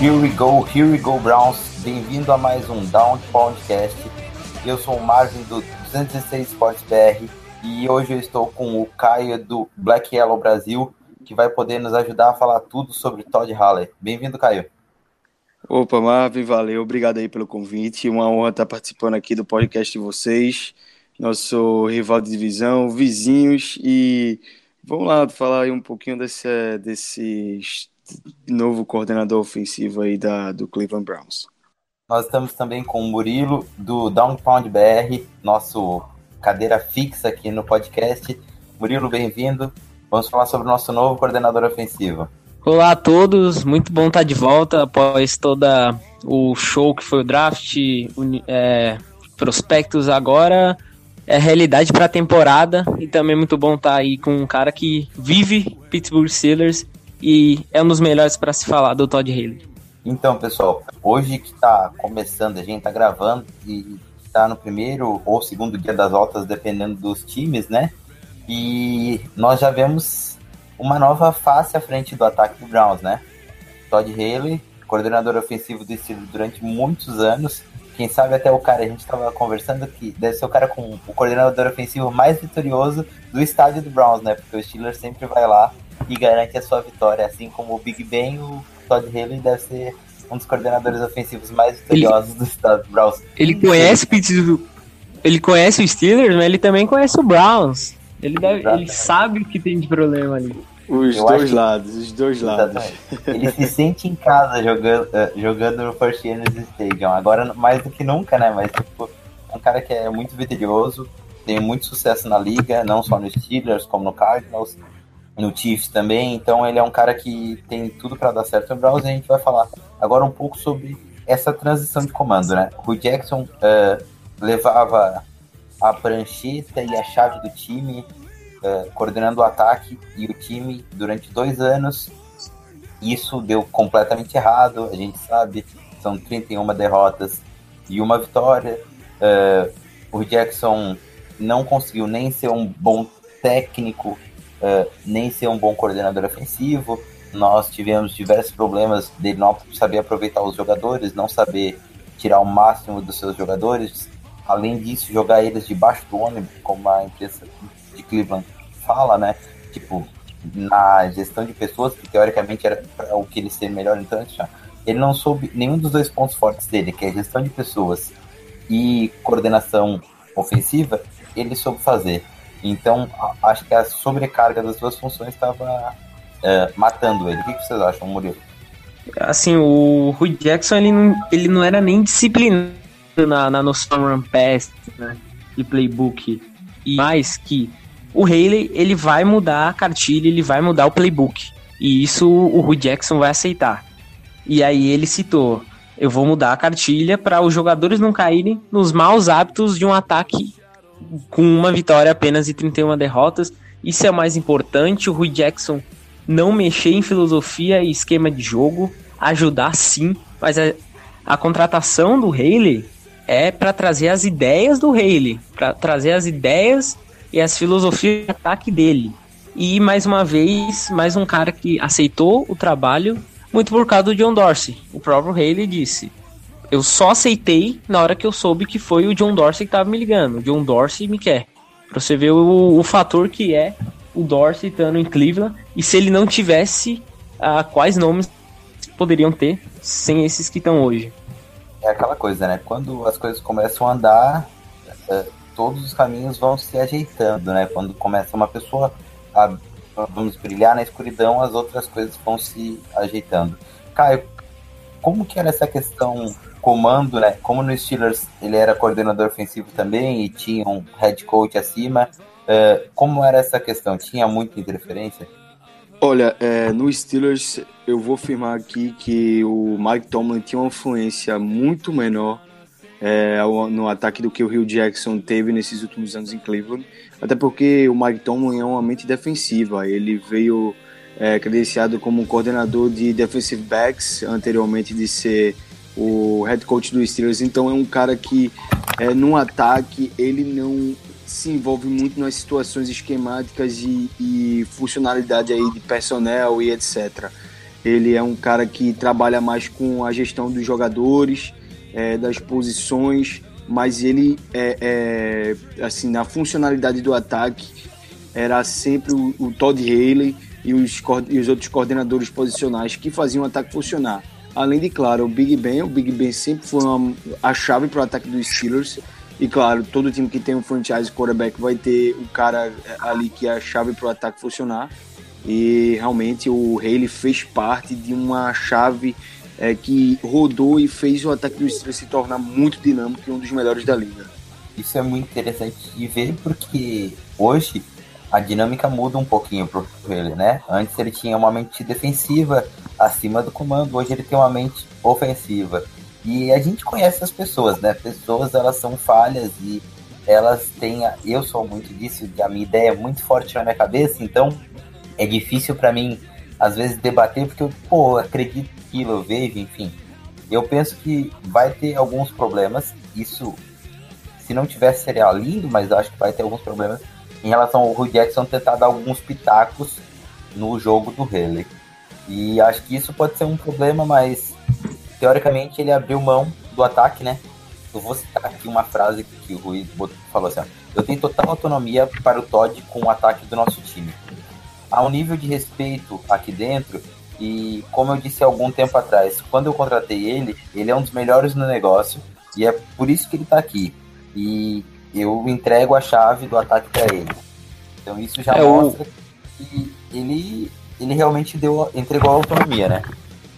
Here we go, here we go, Browns. Bem-vindo a mais um Down Podcast. Eu sou o Marvin do 216 Sports BR e hoje eu estou com o Caio do Black Yellow Brasil, que vai poder nos ajudar a falar tudo sobre Todd Halley. Bem-vindo, Caio. Opa, Marvin, valeu, obrigado aí pelo convite. Uma honra estar participando aqui do podcast de vocês, nosso rival de divisão, vizinhos, e vamos lá falar aí um pouquinho desse, desse novo coordenador ofensivo aí da, do Cleveland Browns. Nós estamos também com o Murilo do Down Pound BR, nosso cadeira fixa aqui no podcast. Murilo, bem-vindo. Vamos falar sobre o nosso novo coordenador ofensivo. Olá a todos, muito bom estar de volta após toda o show que foi o draft, é, prospectos agora é realidade para a temporada e também muito bom estar aí com um cara que vive Pittsburgh Steelers e é um dos melhores para se falar do Todd Haley. Então, pessoal, hoje que tá começando, a gente tá gravando e tá no primeiro ou segundo dia das voltas, dependendo dos times, né? E nós já vemos uma nova face à frente do ataque do Browns, né? Todd Haley, coordenador ofensivo do Steelers durante muitos anos. Quem sabe até o cara, a gente tava conversando que deve ser o cara com o coordenador ofensivo mais vitorioso do estádio do Browns, né? Porque o Steelers sempre vai lá e garante a sua vitória, assim como o Big Ben, o Todd Haley deve ser um dos coordenadores ofensivos mais vitoriosos do estado do Browns. Ele conhece Pittsburgh, ele conhece o Steelers, mas ele também conhece o Browns. Ele, deve, ele sabe o que tem de problema ali. Os Eu dois lados, os dois lados. Exatamente. Ele se sente em casa jogando, eh, jogando no First Energy Stadium. Agora mais do que nunca, né? Mas tipo, é um cara que é muito vitorioso, tem muito sucesso na liga, não só no Steelers, como no Cardinals, no Chiefs também. Então ele é um cara que tem tudo para dar certo no Browns e a gente vai falar agora um pouco sobre essa transição de comando, né? O Jackson eh, levava a prancheta e a chave do time, eh, coordenando o ataque e o time durante dois anos. Isso deu completamente errado, a gente sabe, são 31 derrotas e uma vitória. Eh, o Jackson não conseguiu nem ser um bom técnico, eh, nem ser um bom coordenador ofensivo. Nós tivemos diversos problemas dele não saber aproveitar os jogadores, não saber tirar o máximo dos seus jogadores. Além disso, jogar eles debaixo do ônibus, como a imprensa de Cleveland fala, né? Tipo, na gestão de pessoas, que teoricamente era o que ele ser melhor, então já. Ele não soube nenhum dos dois pontos fortes dele, que é gestão de pessoas e coordenação ofensiva, ele soube fazer. Então, acho que a sobrecarga das duas funções estava eh, matando ele. O que, vocês acham, Murilo? Assim, o Rui Jackson, ele não, ele não era nem disciplinado na, na noção run pass, né, de playbook. E mais que o Haley, ele vai mudar a cartilha, ele vai mudar o playbook. E isso o Rui Jackson vai aceitar. E aí ele citou, eu vou mudar a cartilha para os jogadores não caírem nos maus hábitos de um ataque com uma vitória apenas e 31 derrotas. Isso é o mais importante, o Rui Jackson não mexer em filosofia e esquema de jogo, ajudar sim, mas a, a contratação do Haley é para trazer as ideias do Haley, para trazer as ideias e as filosofias de ataque dele. E mais uma vez, mais um cara que aceitou o trabalho muito por causa do John Dorsey. O próprio Haley disse: Eu só aceitei na hora que eu soube que foi o John Dorsey que estava me ligando. O John Dorsey me quer. Pra você ver o, o fator que é o Dorsey estando em Cleveland e se ele não tivesse, ah, quais nomes poderiam ter sem esses que estão hoje. É aquela coisa, né? Quando as coisas começam a andar, eh, todos os caminhos vão se ajeitando, né? Quando começa uma pessoa a, vamos brilhar na escuridão, as outras coisas vão se ajeitando. Caio, como que era essa questão comando, né? Como no Steelers ele era coordenador ofensivo também e tinha um head coach acima, uh, como era essa questão? Tinha muita interferência? Olha, é, no Steelers eu vou afirmar aqui que o Mike Tomlin tinha uma influência muito menor é, no ataque do que o Rio Jackson teve nesses últimos anos em Cleveland, até porque o Mike Tomlin é uma mente defensiva, ele veio é, credenciado como coordenador de defensive backs anteriormente de ser o head coach do Steelers, então é um cara que é, no ataque ele não se envolve muito nas situações esquemáticas e, e funcionalidade aí de personnel e etc. Ele é um cara que trabalha mais com a gestão dos jogadores, é, das posições, mas ele é, é, assim na funcionalidade do ataque era sempre o, o Todd Haley e os, e os outros coordenadores posicionais que faziam o ataque funcionar. Além de, claro, o Big Ben. O Big Ben sempre foi uma, a chave para o ataque dos Steelers. E, claro, todo time que tem um franchise quarterback vai ter o cara eh, ali que é a chave para o ataque funcionar. E, realmente, o Haley fez parte de uma chave é, que rodou e fez o ataque dos Steelers se tornar muito dinâmico e um dos melhores da liga. Isso é muito interessante de ver porque hoje a dinâmica muda um pouquinho para ele, né? Antes ele tinha uma mente defensiva acima do comando, hoje ele tem uma mente ofensiva. E a gente conhece as pessoas, né? Pessoas elas são falhas e elas têm. A... Eu sou muito disso, a minha ideia é muito forte na minha cabeça, então é difícil para mim às vezes debater porque eu, pô, acredito aquilo, eu vejo, enfim. Eu penso que vai ter alguns problemas. Isso, se não tivesse, seria lindo, mas acho que vai ter alguns problemas em relação ao Rui Jackson tentar dar alguns pitacos no jogo do Haley. E acho que isso pode ser um problema, mas teoricamente ele abriu mão do ataque, né? Eu vou citar aqui uma frase que o Rui falou assim: Eu tenho total autonomia para o Todd com o ataque do nosso time. Há um nível de respeito aqui dentro, e como eu disse algum tempo atrás, quando eu contratei ele, ele é um dos melhores no negócio, e é por isso que ele está aqui. E eu entrego a chave do ataque para ele. Então isso já é mostra o... que ele, ele realmente deu, entregou a autonomia, né?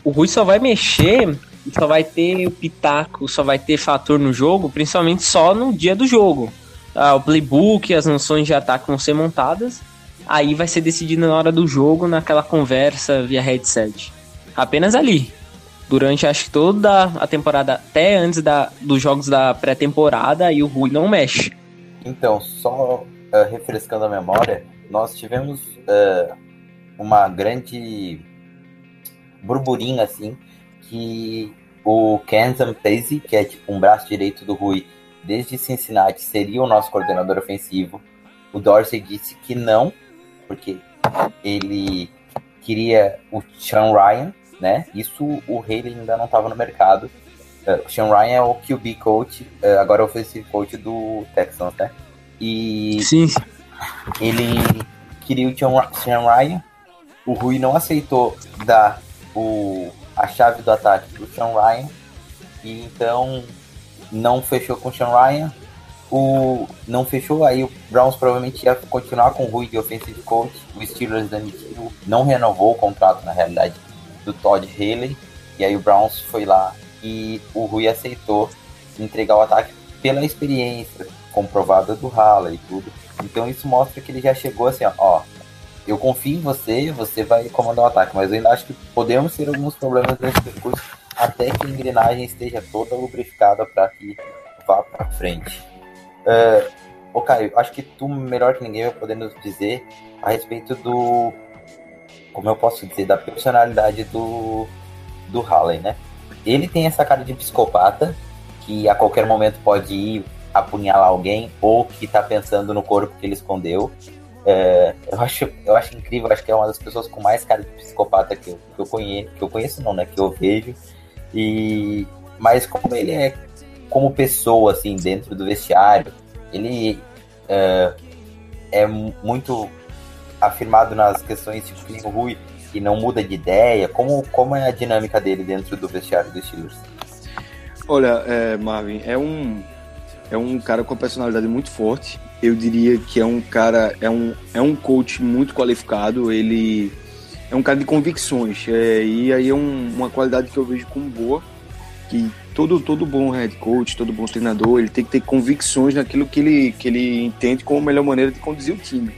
O Rui só vai mexer só vai ter o pitaco, só vai ter fator no jogo, principalmente só no dia do jogo. Ah, o playbook, as noções de ataque vão ser montadas, aí vai ser decidido na hora do jogo, naquela conversa via headset. Apenas ali. Durante acho que toda a temporada, até antes da, dos jogos da pré-temporada, aí o Rui não mexe. Então, só uh, refrescando a memória, nós tivemos uh, uma grande burburinho assim que o Kenzan Pacey, que é tipo um braço direito do Rui desde Cincinnati, seria o nosso coordenador ofensivo. O Dorsey disse que não, porque ele queria o Sean Ryan, né? Isso o Haley ainda não estava no mercado. Uh, o Sean Ryan é o QB coach, uh, agora é o offensive coach do Texans, né? E Sim. ele queria o Sean Ryan. O Rui não aceitou dar o, a chave do ataque pro Sean Ryan. E então não fechou com o Sean Ryan. O, não fechou, aí o Browns provavelmente ia continuar com o Rui de offensive coach. O Steelers demitiu, não renovou o contrato na realidade do Todd Haley. E aí o Browns foi lá e o Rui aceitou entregar o ataque pela experiência comprovada do Halley e tudo. Então isso mostra que ele já chegou assim, ó, eu confio em você, você vai comandar o ataque, mas eu ainda acho que podemos ter alguns problemas nesse percurso até que a engrenagem esteja toda lubrificada para que vá para frente. Uh, Caio, acho que tu melhor que ninguém vai poder nos dizer a respeito do, como eu posso dizer, da personalidade do, do Halley, né? Ele tem essa cara de psicopata que a qualquer momento pode ir apunhalar alguém ou que tá pensando no corpo que ele escondeu. É, eu, acho, eu acho incrível, acho que é uma das pessoas com mais cara de psicopata que eu, que eu conheço, que eu conheço não, né? Que eu vejo. E, mas como ele é como pessoa, assim, dentro do vestiário, ele é, é muito afirmado nas questões tipo que o Rui, que não muda de ideia. Como, como é a dinâmica dele dentro do vestiário dos Steelers? Olha, é, Marvin, é um, é um cara com personalidade muito forte eu diria que é um cara, é um, é um coach muito qualificado, ele é um cara de convicções, é, e aí é um, uma qualidade que eu vejo como boa, que todo, todo bom head coach, todo bom treinador, ele tem que ter convicções naquilo que ele, que ele entende como a melhor maneira de conduzir o time.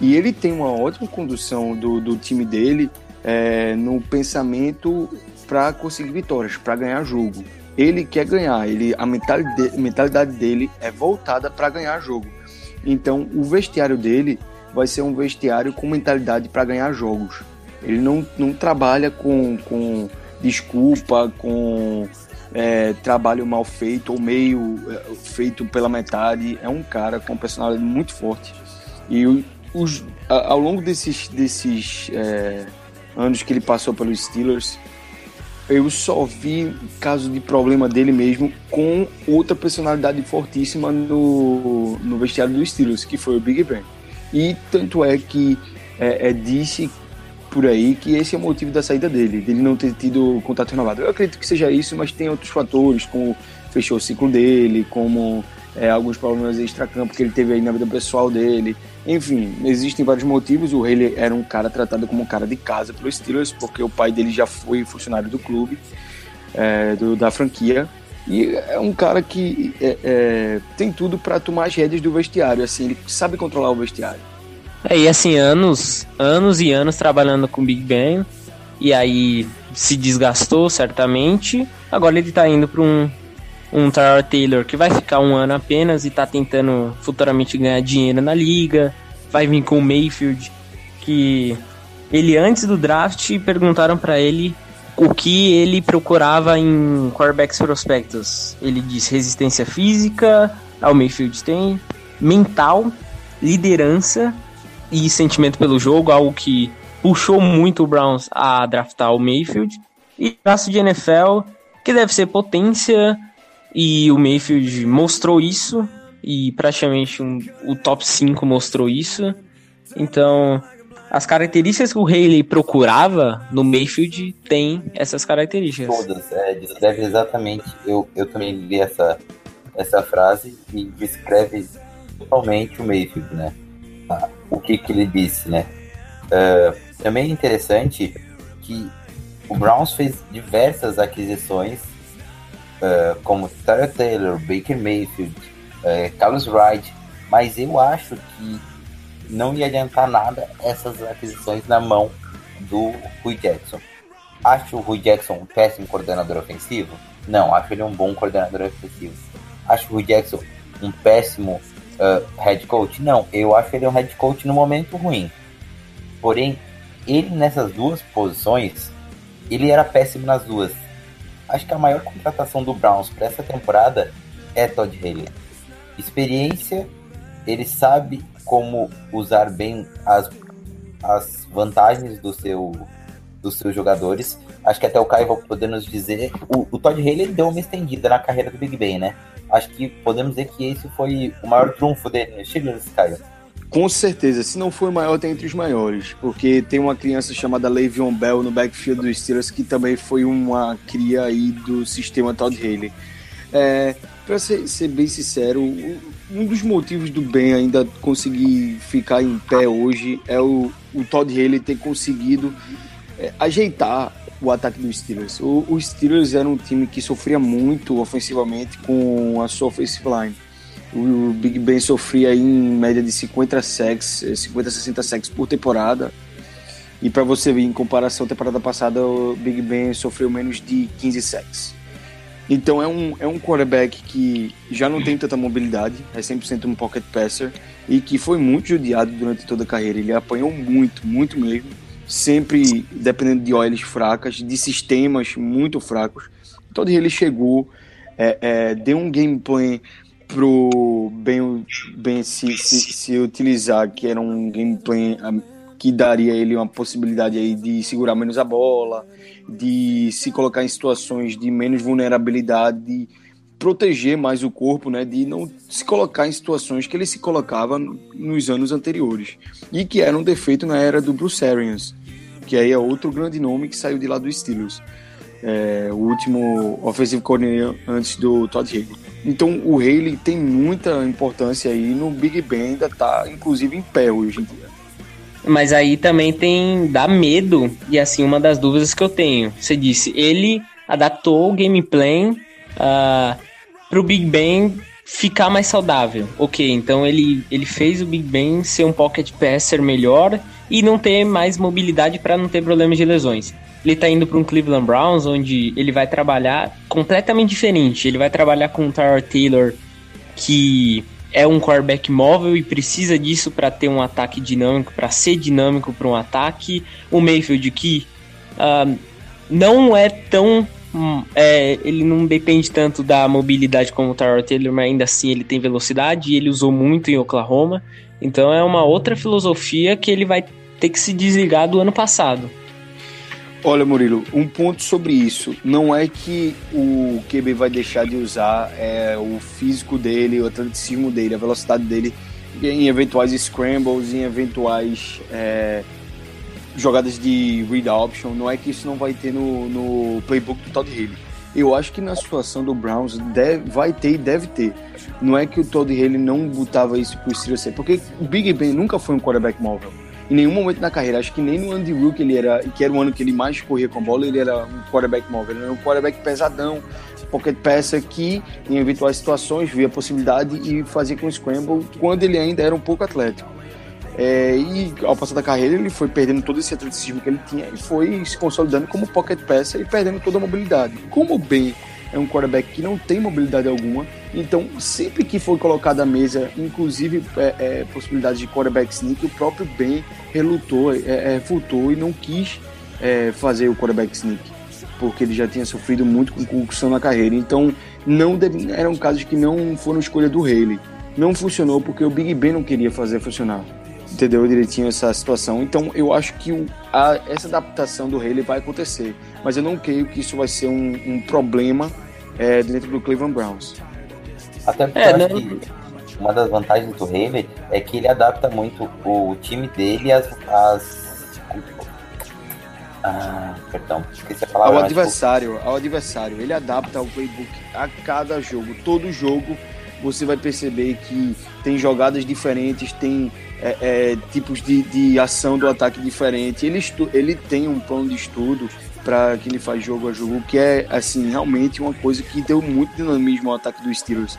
E ele tem uma ótima condução do, do time dele é, no pensamento para conseguir vitórias, para ganhar jogo. Ele quer ganhar, ele, a mentalidade, mentalidade dele é voltada para ganhar jogo. Então, o vestiário dele vai ser um vestiário com mentalidade para ganhar jogos. Ele não, não trabalha com, com desculpa, com é, trabalho mal feito ou meio é, feito pela metade. É um cara com personalidade muito forte. E os, ao longo desses, desses é, anos que ele passou pelos Steelers, eu só vi caso de problema dele mesmo com outra personalidade fortíssima no, no vestiário dos Steelers, que foi o Big Ben. E tanto é que é, é, disse por aí que esse é o motivo da saída dele, dele não ter tido contato renovado. Eu acredito que seja isso, mas tem outros fatores, como fechou o ciclo dele, como é, alguns problemas extra-campo que ele teve aí na vida pessoal dele. Enfim, existem vários motivos. O Haley era um cara tratado como um cara de casa pelos Steelers, porque o pai dele já foi funcionário do clube, é, do, da franquia. E é um cara que é, é, tem tudo para tomar as rédeas do vestiário. Assim, ele sabe controlar o vestiário. É, e assim, anos, anos e anos trabalhando com Big Ben. E aí se desgastou, certamente. Agora ele tá indo para um, um Tyrod Taylor que vai ficar um ano apenas e tá tentando futuramente ganhar dinheiro na liga. Vai vir com o Mayfield, que ele antes do draft perguntaram para ele o que ele procurava em quarterbacks prospectos. Ele disse resistência física, ao Mayfield tem, mental, liderança e sentimento pelo jogo, algo que puxou muito o Browns a draftar o Mayfield. E braço de NFL, que deve ser potência, e o Mayfield mostrou isso, e praticamente um, o top 5 mostrou isso. Então, as características que o Haley procurava no Mayfield tem essas características. Todas, é, descreve exatamente. Eu, eu também li essa, essa frase e descreve totalmente o Mayfield, né? Ah, o que, que ele disse, né? Uh, também é interessante que o Browns fez diversas aquisições uh, como Tyler Taylor, Baker Mayfield, uh, Carlos Wright, mas eu acho que não ia adiantar nada essas aquisições na mão do Rui Jackson. Acho o Rui Jackson um péssimo coordenador ofensivo? Não, acho ele um bom coordenador ofensivo. Acho o Rui Jackson um péssimo uh, head coach? Não, eu acho ele um head coach no momento ruim. Porém, ele nessas duas posições, ele era péssimo nas duas acho que a maior contratação do Browns para essa temporada é Todd Haley. Experiência, ele sabe como usar bem as, as vantagens do seu, dos seus jogadores. Acho que até o Caio vai poder nos dizer. O, o Todd Haley deu uma estendida na carreira do Big Ben, né? Acho que podemos dizer que esse foi o maior trunfo dele no Steelers, Caio. Com certeza, se não foi o maior, tem entre os maiores. Porque tem uma criança chamada Le'Veon Bell no backfield dos Steelers que também foi uma cria aí do sistema Todd Haley. É, para ser, ser, bem sincero, um dos motivos do Ben ainda conseguir ficar em pé hoje é o, o Todd Haley ter conseguido é, ajeitar o ataque dos Steelers. O, os Steelers era um time que sofria muito ofensivamente com a sua offensive line o Big Ben sofria em média de 50 sacks, 50 60 sacks por temporada. E para você ver, em comparação à temporada passada, o Big Ben sofreu menos de 15 sacks. Então é um, é um quarterback que já não tem tanta mobilidade, é 100% um pocket passer e que foi muito judiado durante toda a carreira. Ele apanhou muito, muito mesmo, sempre dependendo de OLs fracas, de sistemas muito fracos. Então, ele chegou, é, é, deu um gameplay pro bem, bem se, se, se, utilizar, que era um gameplay que daria ele uma possibilidade aí de segurar menos a bola, de se colocar em situações de menos vulnerabilidade, de proteger mais o corpo, né, de não se colocar em situações que ele se colocava nos anos anteriores e que era um defeito na era do Bruce Arians, que aí é outro grande nome que saiu de lá dos Steelers. É, o último offensive coordinator antes do Todd Haley. Então o Haley tem muita importância aí no Big Ben, ainda tá inclusive em pé hoje em dia. Mas aí também tem dá medo e assim uma das dúvidas que eu tenho. Você disse ele adaptou o gameplay uh, pro Big Ben ficar mais saudável. Ok, então ele, ele fez o Big Ben ser um pocket passer melhor e não ter mais mobilidade para não ter problemas de lesões. Ele tá indo para um Cleveland Browns, onde ele vai trabalhar completamente diferente. Ele vai trabalhar com o Tyler Taylor, que é um quarterback móvel e precisa disso para ter um ataque dinâmico, para ser dinâmico para um ataque. O Mayfield, que uh, não é tão. Um, é, ele não depende tanto da mobilidade como o Tyler Taylor, mas ainda assim ele tem velocidade e ele usou muito em Oklahoma. Então é uma outra filosofia que ele vai ter que se desligar do ano passado. Olha, Murilo, um ponto sobre isso. Não é que o QB vai deixar de usar é, o físico dele, o atleticismo dele, a velocidade dele em eventuais scrambles, em eventuais é, jogadas de read option. Não é que isso não vai ter no, no playbook do Todd Haley. Eu acho que na situação do Browns deve, vai ter e deve ter. Não é que o Todd Haley não botava isso pro Steelers porque o Big Ben nunca foi um quarterback móvel em nenhum momento na carreira, acho que nem no Andy Rook ele era, que era o ano que ele mais corria com a bola, ele era um quarterback móvel, ele era um quarterback pesadão, pocket passer que, em eventuais situações, via possibilidade e fazia com o scramble quando ele ainda era um pouco atlético. É, e ao passar da carreira ele foi perdendo todo esse atleticismo que ele tinha e foi se consolidando como pocket passer e perdendo toda a mobilidade. Como bem é um quarterback que não tem mobilidade alguma. Então, sempre que foi colocado à mesa, inclusive é, é, possibilidades de quarterback sneak, o próprio Ben relutou, é, é refutou e não quis é, fazer o quarterback sneak, porque ele já tinha sofrido muito com concussão na carreira. Então, não deve, eram casos que não foram escolha do Haley. Não funcionou porque o Big Ben não queria fazer funcionar entendeu direitinho essa situação. Então eu acho que o, a, essa adaptação do Haley vai acontecer, mas eu não creio que isso vai ser um, um problema é, dentro do Cleveland Browns. Até porque é, eu acho né? que uma das vantagens do Haley é que ele adapta muito o time dele às. às... Ah, perdão, esqueci a palavra. Ao adversário, ao adversário. Ele adapta o playbook a cada jogo. Todo jogo você vai perceber que tem jogadas diferentes, tem é, é, tipos de, de ação do ataque diferente. Ele, estu, ele tem um plano de estudo para que ele faz jogo a jogo, que é assim realmente uma coisa que deu muito dinamismo ao ataque dos Steelers.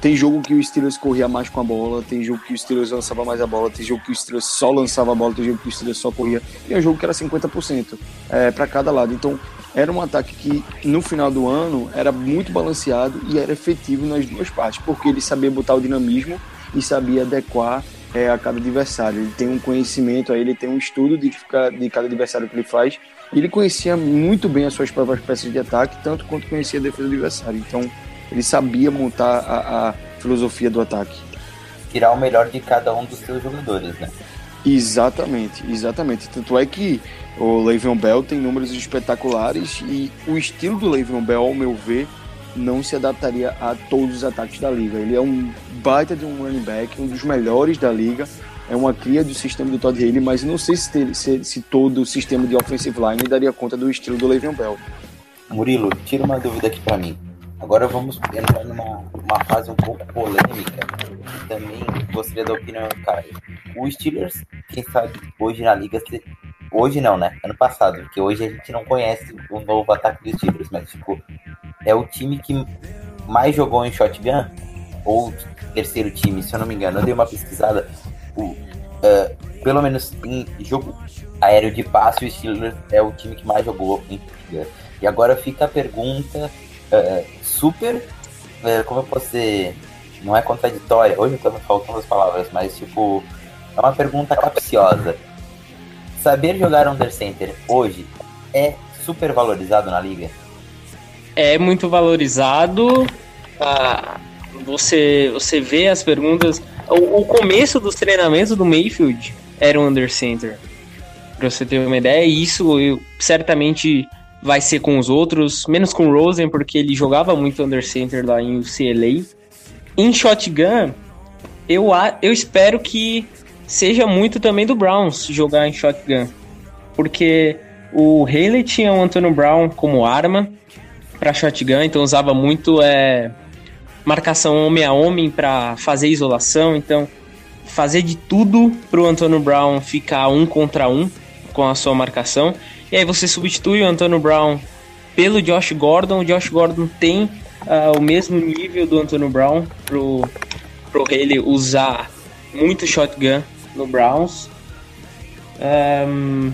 Tem jogo que o Steelers corria mais com a bola, tem jogo que o Steelers lançava mais a bola, tem jogo que o Steelers só lançava a bola, tem jogo que o Steelers só corria, e é um jogo que era 50% é, para cada lado. Então era um ataque que no final do ano era muito balanceado e era efetivo nas duas partes, porque ele sabia botar o dinamismo e sabia adequar é, a cada adversário. Ele tem um conhecimento, aí ele tem um estudo de, de cada adversário que ele faz. E ele conhecia muito bem as suas próprias peças de ataque, tanto quanto conhecia a defesa do adversário. Então, ele sabia montar a, a filosofia do ataque. Tirar o melhor de cada um dos seus jogadores, né? Exatamente, exatamente. Tanto é que o Le'Veon Bell tem números espetaculares e o estilo do Le'Veon Bell, ao meu ver, não se adaptaria a todos os ataques da liga. Ele é um baita de um running back, um dos melhores da liga. É uma cria do sistema do Todd Haley, mas não sei se, ter, se, se, todo o sistema de offensive line daria conta do estilo do Le'Veon Bell. Murilo, tira uma dúvida aqui para mim. Agora vamos entrar numa uma fase um pouco polêmica. Também gostaria da opinião do Caio. O Steelers, quem sabe hoje na liga, hoje não, né? Ano passado, porque hoje a gente não conhece o novo ataque dos Steelers, mas tipo, é o time que mais jogou em shotgun, ou terceiro time, se eu não me engano. Eu dei uma pesquisada. O, uh, pelo menos em jogo aéreo de passe, o Steelers é o time que mais jogou em shotgun. E agora fica a pergunta uh, super. Uh, como eu posso dizer? Não é contraditória. Hoje eu tô faltando as palavras, mas tipo. É uma pergunta capciosa. Saber jogar under center hoje é super valorizado na liga? É muito valorizado. Ah, você, você vê as perguntas. O, o, começo dos treinamentos do Mayfield era um under center. Pra você ter uma ideia, isso eu, certamente vai ser com os outros, menos com o Rosen, porque ele jogava muito under center lá em UCLA. Em shotgun, eu, eu espero que seja muito também do Browns jogar em shotgun. Porque o Haley tinha o Antonio Brown como arma para shotgun, então usava muito é, marcação homem a homem para fazer isolação, então fazer de tudo pro Antonio Brown ficar um contra um com a sua marcação. E aí você substitui o Antonio Brown pelo Josh Gordon. O Josh Gordon tem uh, o mesmo nível do Antonio Brown pro, pro ele usar muito shotgun no Browns. Um,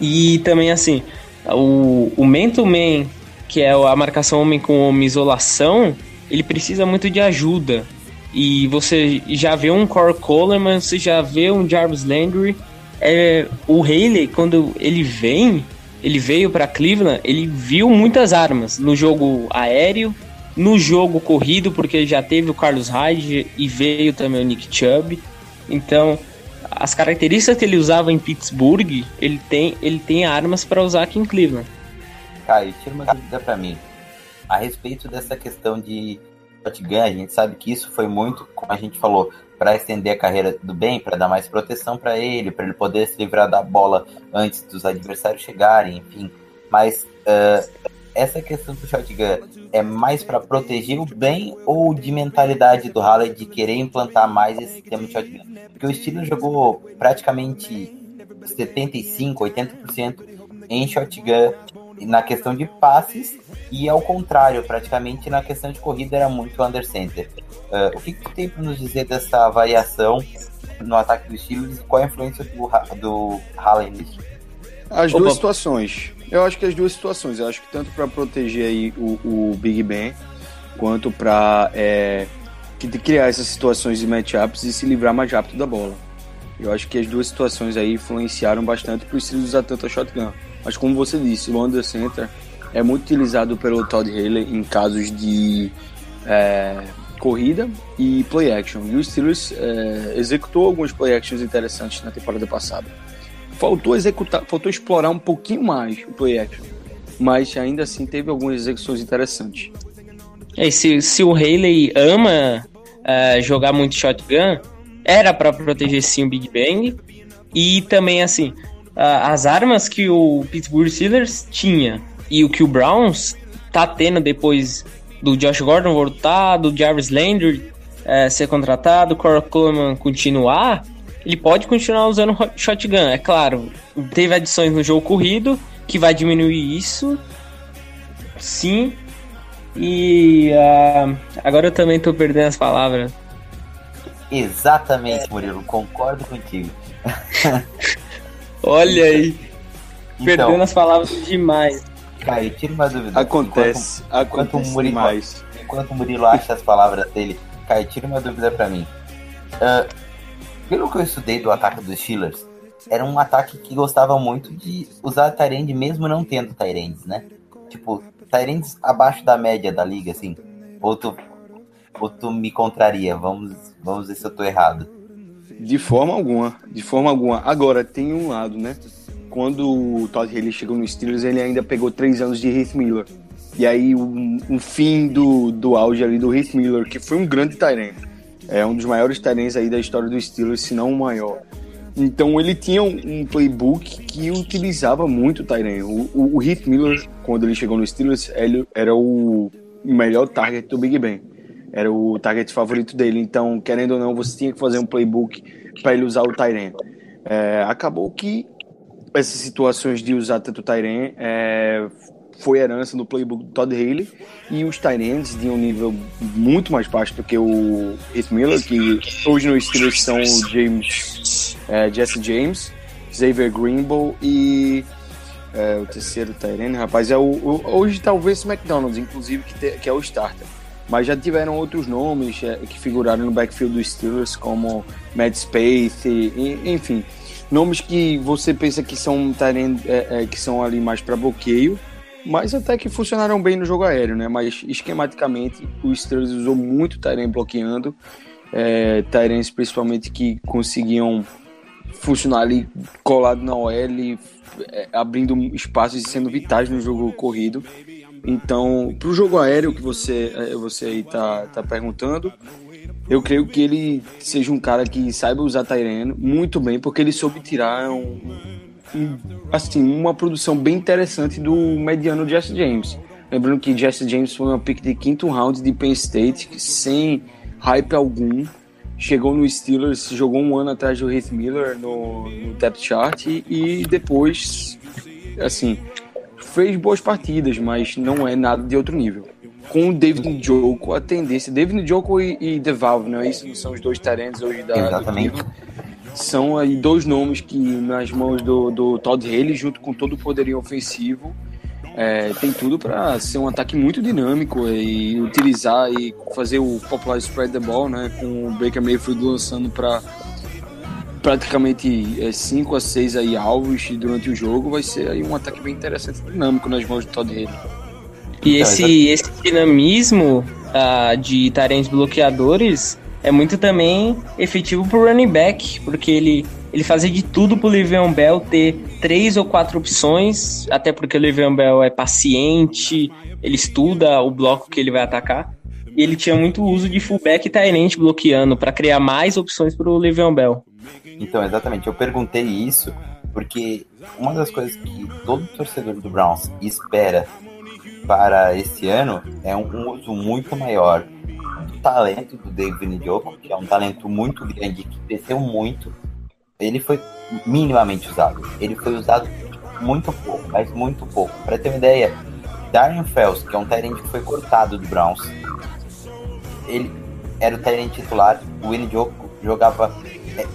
e também assim, o, o man-to-man, que é a marcação homem com homem isolação, ele precisa muito de ajuda. E você já vê um Core Coleman, você já vê um Jarvis Landry. É, o Haley, quando ele vem, ele veio para Cleveland, ele viu muitas armas no jogo aéreo, no jogo corrido, porque já teve o Carlos Hyde e veio também o Nick Chubb. Então, as características que ele usava em Pittsburgh, ele tem, ele tem armas para usar aqui em Cleveland. Caio, tira uma dúvida para mim. A respeito dessa questão de shotgun, a gente sabe que isso foi muito, como a gente falou, para estender a carreira do bem, para dar mais proteção para ele, para ele poder se livrar da bola antes dos adversários chegarem, enfim. Mas uh, essa questão do shotgun é mais para proteger o bem ou de mentalidade do Halley de querer implantar mais esse sistema de shotgun? Porque o estilo jogou praticamente 75, 80% em shotgun na questão de passes e ao contrário, praticamente na questão de corrida era muito under center. Uh, o que, que tem para nos dizer dessa variação no ataque dos Steelers e qual a influência do, do Hallen nisso? As Opa. duas situações. Eu acho que as duas situações. Eu acho que tanto para proteger aí o, o, Big Ben, quanto para é, criar essas situações de matchups e se livrar mais rápido da bola. Eu acho que as duas situações aí influenciaram bastante para os Steelers usar tanto a shotgun. Mas como você disse, o under center é muito utilizado pelo Todd Haley em casos de é, corrida e play action. E o Steelers é, executou alguns play actions interessantes na temporada passada. Faltou executar, faltou explorar um pouquinho mais o play action, mas ainda assim teve algumas execuções interessantes. É, se, se o Haley ama é, jogar muito shotgun, era para proteger sim o Big Bang e também assim as armas que o Pittsburgh Steelers tinha e o que o Browns tá tendo depois do Josh Gordon voltar, do Jarvis Landry é, ser contratado, Corey Coleman continuar, ele pode continuar usando shotgun. É claro, teve adições no jogo corrido que vai diminuir isso, sim. E uh, agora eu também tô perdendo as palavras. Exatamente, Murilo, concordo contigo. Olha aí, então, perdendo as palavras demais. Caio, tira uma dúvida. Acontece, enquanto, acontece enquanto Murilo, demais. Enquanto o Murilo acha as palavras dele, Caio, tira uma dúvida pra mim. Uh, pelo que eu estudei do ataque dos Steelers, era um ataque que gostava muito de usar Tyrande mesmo não tendo Tyrands, né? Tipo, Tyrands abaixo da média da liga, assim. Ou tu, ou tu me contraria, vamos, vamos ver se eu tô errado. De forma alguma, de forma alguma. Agora, tem um lado, né? quando o Todd Haley chegou no Steelers, ele ainda pegou três anos de Heath Miller. E aí, o, o fim do, do auge ali do Heath Miller, que foi um grande Tyrant. É um dos maiores Tyrants aí da história do Steelers, se não o maior. Então ele tinha um, um playbook que utilizava muito o Tyrant. O, o, o, Heath Miller, quando ele chegou no Steelers, ele era o melhor target do Big Ben. Era o target favorito dele. Então, querendo ou não, você tinha que fazer um playbook para ele usar o Tyrant. É, acabou que essas situações de usar tanto Tyren é, foi herança do playbook do Todd Haley e os Tyrants de um nível muito mais baixo do que o Heath Miller, que hoje no Steelers são o James, é, Jesse James, Xavier Greenbow e é, o terceiro Tyrant, rapaz, é o, o, hoje talvez o McDonald's, inclusive, que, te, que é o starter. Mas já tiveram outros nomes é, que figuraram no backfield dos Steelers, como Matt Space, e, enfim nomes que você pensa que são é, é, que são ali mais para bloqueio, mas até que funcionaram bem no jogo aéreo, né? Mas esquematicamente o Steelers usou muito Tyrene bloqueando, é, Tyrens principalmente que conseguiam funcionar ali colado na OL, abrindo espaços e sendo vitais no jogo corrido. Então, para o jogo aéreo que você, é, você aí tá, tá perguntando, eu creio que ele seja um cara que saiba usar Tyrene muito bem, porque ele soube tirar um, assim, uma produção bem interessante do mediano Jesse James. Lembrando que Jesse James foi uma pick de quinto round de Penn State, sem hype algum. Chegou no Steelers, jogou um ano atrás do Heath Miller no, no depth chart e depois, assim, fez boas partidas, mas não é nada de outro nível. Com o David Njoku, a tendência... David Njoku e, e DeValve, não é isso? São os dois talentos hoje da... Exatamente. São aí dois nomes que nas mãos do, do Todd Haley, junto com todo o poderio ofensivo, é, tem tudo para ser um ataque muito dinâmico e utilizar e fazer o popular spread the ball, né? Com o Baker Mayfield lançando para praticamente 5 é, a 6 aí alvos durante o jogo, vai ser aí um ataque bem interessante, dinâmico nas mãos do Todd Haley. E esse, esse dinamismo uh, de tarentes bloqueadores é muito também efetivo pro running back, porque ele, ele fazia de tudo pro Le'Veon Bell ter três ou quatro opções, até porque o Le'Veon Bell é paciente, ele estuda o bloco que ele vai atacar. E ele tinha muito uso de fullback e tight bloqueando para criar mais opções pro Le'Veon Bell. Então, exatamente, eu perguntei isso porque uma das coisas que todo torcedor do Browns espera para esse ano é um uso muito maior talento do David Njoku, que é um talento muito grande, que cresceu muito, ele foi minimamente usado. Ele foi usado muito pouco, mas muito pouco. Para ter uma ideia, Darren Fells, que é um Tyrant que foi cortado do Browns, ele era o Tyrant titular, o Njoku jogava,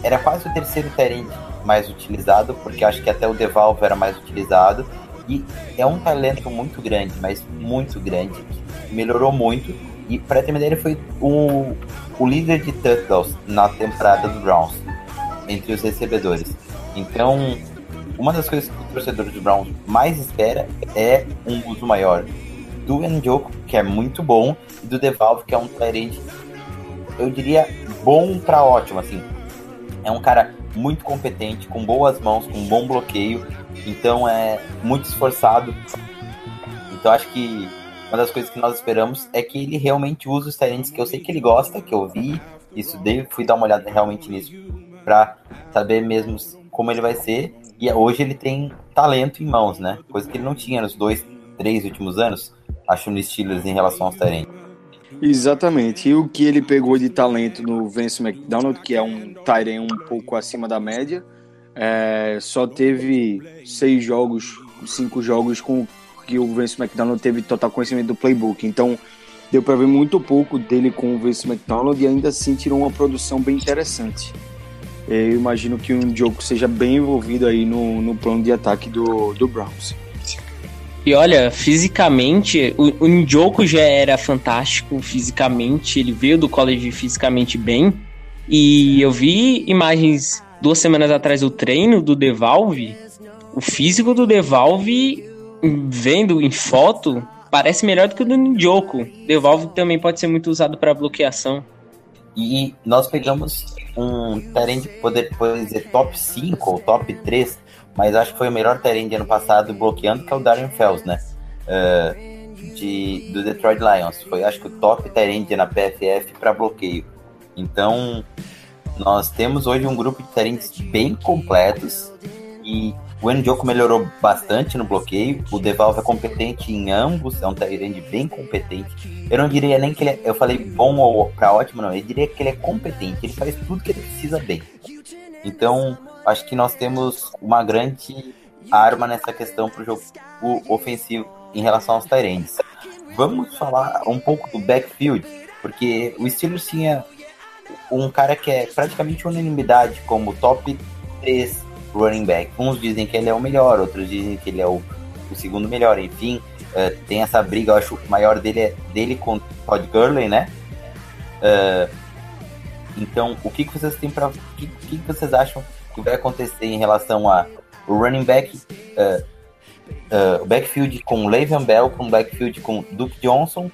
era quase o terceiro Tyrant mais utilizado, porque acho que até o Devalve era mais utilizado, e é um talento muito grande, mas muito grande, melhorou muito, e para ter uma ideia, ele foi o, o líder de touchdowns na temporada do Browns, entre os recebedores. Então, uma das coisas que o torcedor do Browns mais espera é um uso maior do Njoku, que é muito bom, e do Devalve, que é um Tyrande, eu diria, bom para ótimo, assim. É um cara muito competente, com boas mãos, com bom bloqueio, então é muito esforçado. Então acho que uma das coisas que nós esperamos é que ele realmente use os talentos que eu sei que ele gosta, que eu vi, isso dei, fui dar uma olhada realmente nisso para saber mesmo como ele vai ser. E hoje ele tem talento em mãos, né? Coisa que ele não tinha nos dois, três últimos anos, acho no Steelers em relação aos talentos. Exatamente. E o que ele pegou de talento no Vince McDonald, que é um Tyren um pouco acima da média, é, só teve seis jogos, cinco jogos com que o Vince McDonald teve total conhecimento do playbook. Então, deu para ver muito pouco dele com o Vince McDonald e ainda assim tirou uma produção bem interessante. Eu imagino que um jogo seja bem envolvido aí no, no plano de ataque do, do Browns. E olha, fisicamente, o, o Njoku já era fantástico fisicamente, ele veio do college fisicamente bem. E eu vi imagens duas semanas atrás do treino do Devalve. O físico do Devalve vendo em foto, parece melhor do que o do Njoku. Devolve também pode ser muito usado para bloqueação. E nós pegamos um Tyrande, poder, poder dizer top 5 ou top 3, mas acho que foi o melhor Tyrande ano passado bloqueando, que é o Darren Fells, né? Uh, de, do Detroit Lions. Foi acho que o top Tyrande na PFF para bloqueio. Então, nós temos hoje um grupo de Tyrands bem completos e o Njoku melhorou bastante no bloqueio. O Devalve é competente em ambos, é um Tyrande bem competente. Eu não diria nem que ele é, eu falei bom ou pra ótimo, não. Eu diria que ele é competente, ele faz tudo que ele precisa bem. Então, acho que nós temos uma grande arma nessa questão pro jogo ofensivo em relação aos Tyrands. Vamos falar um pouco do backfield, porque o Steelers tinha um cara que é praticamente unanimidade como top 3 running back. Uns dizem que ele é o melhor, outros dizem que ele é o, o segundo melhor. Enfim, uh, tem essa briga, eu acho que o maior dele é dele com Todd Gurley, né? Uh, então, o que, que vocês têm para, o que, que, vocês acham que vai acontecer em relação a o running back, uh, uh, backfield com Le'Veon Bell, com backfield com Duke Johnson,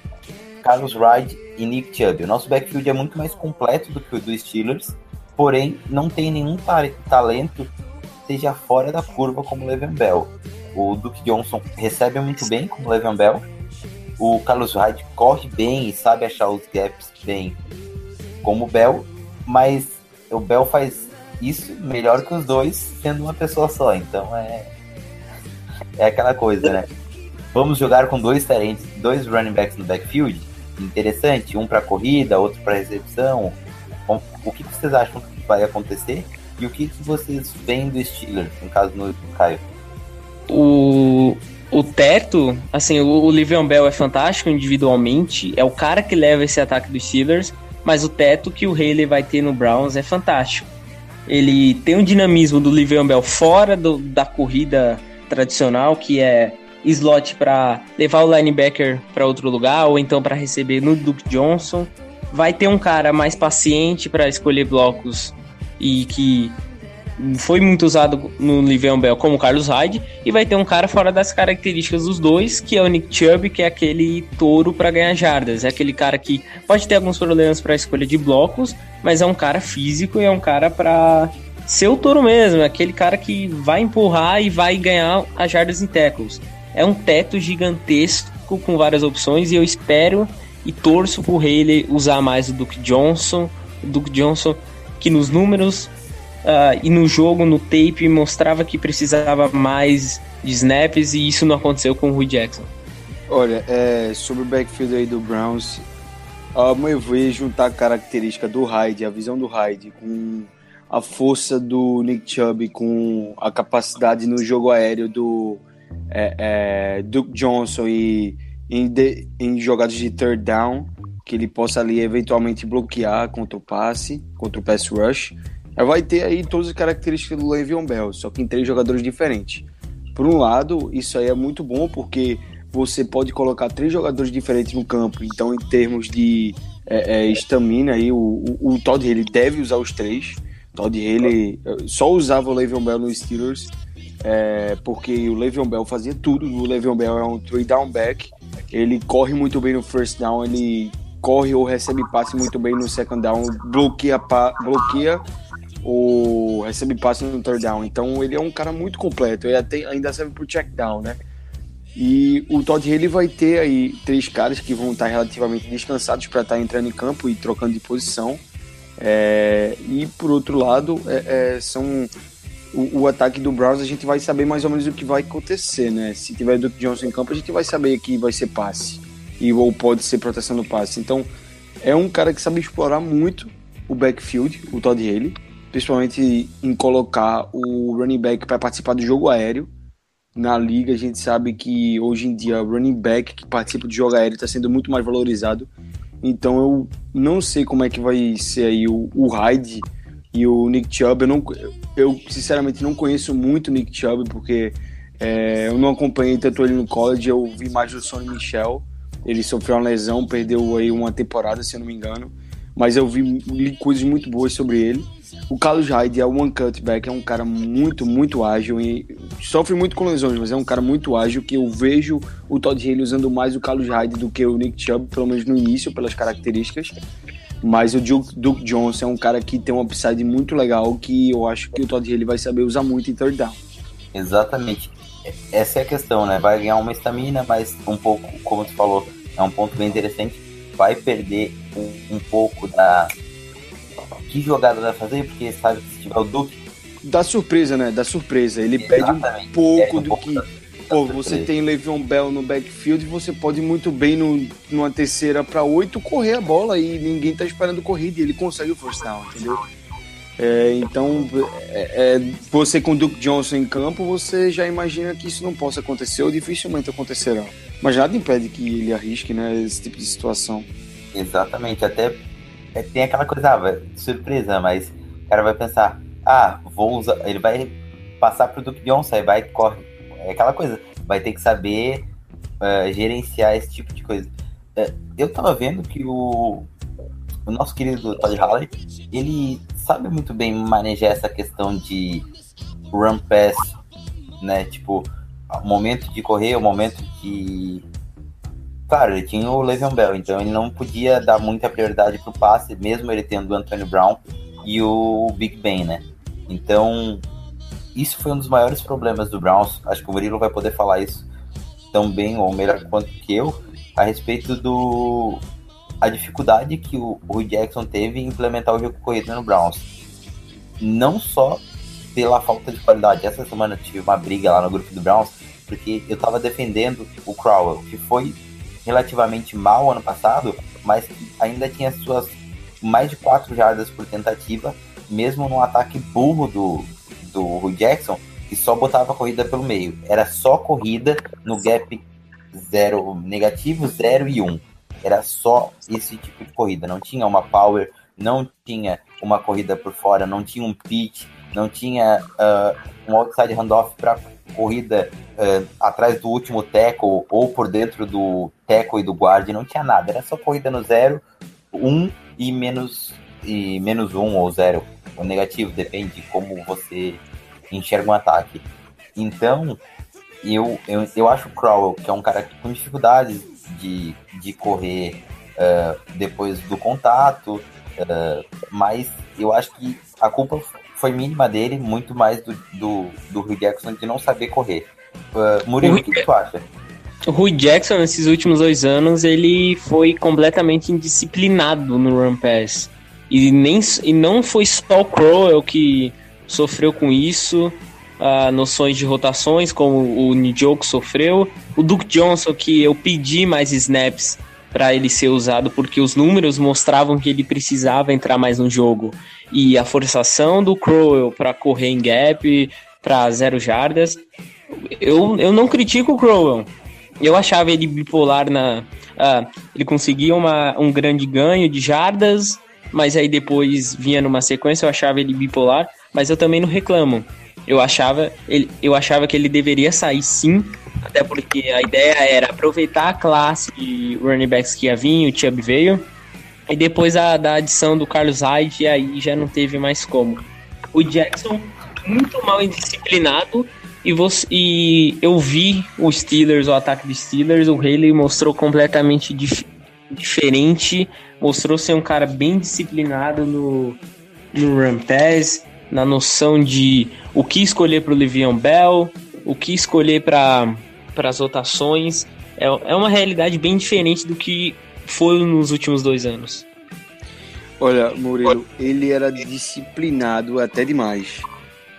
Carlos Hyde e Nick Chubb. O nosso backfield é muito mais completo do que o do Steelers, porém não tem nenhum talento esteja fora da curva como Le'Veon Bell. O Duke Johnson recebe muito bem como Le'Veon Bell. O Carlos Hyde corre bem e sabe achar os gaps bem como o Bell, mas o Bell faz isso melhor que os dois sendo uma pessoa só. Então é é aquela coisa, né? Vamos jogar com dois talentos, dois running backs no backfield. Interessante, um para corrida, outro para recepção. O que vocês acham que vai acontecer? E o que vocês veem do Steelers, no caso no Caio? O, o teto, assim, o, o Livion Bell é fantástico individualmente, é o cara que leva esse ataque dos Steelers, mas o teto que o Haley vai ter no Browns é fantástico. Ele tem um dinamismo do Livion Bell fora do, da corrida tradicional, que é slot para levar o linebacker para outro lugar ou então para receber no Duke Johnson. Vai ter um cara mais paciente para escolher blocos e que foi muito usado no Livion Bell como Carlos Hyde e vai ter um cara fora das características dos dois, que é o Nick Chubb, que é aquele touro para ganhar jardas, é aquele cara que pode ter alguns problemas para escolha de blocos, mas é um cara físico e é um cara para ser o touro mesmo, é aquele cara que vai empurrar e vai ganhar as jardas em tackles. É um teto gigantesco com várias opções e eu espero e torço pro Haley usar mais o Duke Johnson. O Duke Johnson que nos números uh, e no jogo, no tape, mostrava que precisava mais de snaps e isso não aconteceu com o Rui Jackson. Olha, é, sobre o backfield aí do Browns, ao meu ver, juntar a característica do Hyde, a visão do Hyde, com a força do Nick Chubb, com a capacidade no jogo aéreo do é, é, Duke Johnson e em, de, em jogadas de third down, que ele possa ali eventualmente bloquear contra o passe, contra o pass rush. Vai ter aí todas as características do Le'Veon Bell, só que em três jogadores diferentes. Por um lado, isso aí é muito bom porque você pode colocar três jogadores diferentes no campo. Então, em termos de estamina, é, é, aí o, o, o Todd ele deve usar os três. Todd Haley só usava o Le'Veon Bell no Steelers é, porque o Le'Veon Bell fazia tudo. O Le'Veon Bell é um three down back. Ele corre muito bem no first down, ele corre ou recebe passe muito bem no second down, bloqueia, bloqueia ou recebe passe no third down. Então ele é um cara muito completo. Ele até, ainda serve pro check down, né? E o Todd Haley vai ter aí três caras que vão estar relativamente descansados para estar entrando em campo e trocando de posição. É, e por outro lado, é, é, são o, o, ataque do Browns, a gente vai saber mais ou menos o que vai acontecer, né? Se tiver Duke Johnson em campo, a gente vai saber que vai ser passe e ou pode ser proteção no passe. Então, é um cara que sabe explorar muito o backfield, o Todd Haley, principalmente em colocar o running back para participar do jogo aéreo. Na liga, a gente sabe que hoje em dia running back que participa do jogo aéreo está sendo muito mais valorizado então eu não sei como é que vai ser aí o, o Hyde e o Nick Chubb. Eu, não, eu sinceramente não conheço muito o Nick Chubb porque é, eu não acompanhei tanto ele no college. Eu vi mais do Sonny Michel. Ele sofreu uma lesão, perdeu aí uma temporada, se eu não me engano. Mas eu vi coisas muito boas sobre ele. O Carlos Hyde é um one cutback, é um cara muito, muito ágil e sofre muito com lesões, mas é um cara muito ágil que eu vejo o Todd Haley usando mais o Carlos Hyde do que o Nick Chubb, pelo menos no início, pelas características. Mas o Duke, Duke Johnson é um cara que tem um upside muito legal que eu acho que o Todd Haley vai saber usar muito em third down. Exatamente. Essa é a questão, né? Vai ganhar uma estamina, mas um pouco, como tu falou, é um ponto bem interessante. Vai perder um, um pouco da, que jogada vai fazer, porque sabe que se tiver o Duque. Dá surpresa, né? Dá surpresa. Ele pede um pouco é, um do pouco que. Da, Pô, você tem Le'Veon Bell no backfield, você pode muito bem no, numa terceira para oito correr a bola e ninguém tá esperando corrida e ele consegue o first down, entendeu? É, então, é, é, você com o Duke Johnson em campo, você já imagina que isso não possa acontecer ou dificilmente acontecerá. Mas nada impede que ele arrisque né, esse tipo de situação. Exatamente, até é, tem aquela coisa, ah, surpresa, mas o cara vai pensar, ah, vou usar. Ele vai passar pro Duke Johnson, aí vai corre. É aquela coisa, vai ter que saber uh, gerenciar esse tipo de coisa. Uh, eu tava vendo que o, o nosso querido Todd Halley, ele sabe muito bem manejar essa questão de run pass, né? Tipo, o momento de correr, o momento de Claro, ele tinha o Le'Veon Bell, então ele não podia dar muita prioridade pro passe, mesmo ele tendo o Antonio Brown e o Big Ben, né? Então, isso foi um dos maiores problemas do Browns. Acho que o Murilo vai poder falar isso tão bem ou melhor quanto que eu, a respeito do a dificuldade que o Rui Jackson teve em implementar o jogo corrido no Browns. não só pela falta de qualidade. Essa semana eu tive uma briga lá no grupo do Browns, porque eu tava defendendo o Crowell, que foi relativamente mal ano passado, mas ainda tinha suas mais de 4 jardas por tentativa, mesmo no ataque burro do, do Rui Jackson, que só botava a corrida pelo meio. Era só corrida no gap zero negativo, 0 e 1. Um. Era só esse tipo de corrida. Não tinha uma power, não tinha uma corrida por fora, não tinha um pitch, não tinha uh, um outside handoff para corrida uh, atrás do último tackle ou por dentro do tackle e do guard, não tinha nada. Era só corrida no 0, 1 um e menos e menos 1 um ou 0. O negativo depende de como você enxerga um ataque. Então, eu, eu, eu acho o Crowell, que é um cara com dificuldades de, de correr uh, depois do contato, mas eu acho que a culpa foi mínima dele, muito mais do, do, do Rui Jackson de não saber correr. Uh, Murilo, o, que, que tu acha? O Rui Jackson, nesses últimos dois anos, ele foi completamente indisciplinado no Run Pass. E, nem, e não foi só o Crowell que sofreu com isso, uh, noções de rotações, como o Njoku sofreu. O Duke Johnson, que eu pedi mais snaps para ele ser usado, porque os números mostravam que ele precisava entrar mais no jogo. E a forçação do Crowell para correr em gap, para zero jardas. Eu, eu não critico o Crowell. Eu achava ele bipolar na. Uh, ele conseguia uma, um grande ganho de jardas, mas aí depois vinha numa sequência, eu achava ele bipolar, mas eu também não reclamo. Eu achava, ele, eu achava que ele deveria sair sim, até porque a ideia era aproveitar a classe de running backs que ia vir, o Chubb veio, e depois a, da adição do Carlos Hyde, aí já não teve mais como. O Jackson, muito mal indisciplinado, e, você, e eu vi o Steelers, o ataque dos Steelers, o Haley mostrou completamente dif diferente, mostrou ser um cara bem disciplinado no, no run na noção de o que escolher para o Le'Veon Bell, o que escolher para as rotações. É, é uma realidade bem diferente do que foi nos últimos dois anos. Olha, Murilo, ele era disciplinado até demais.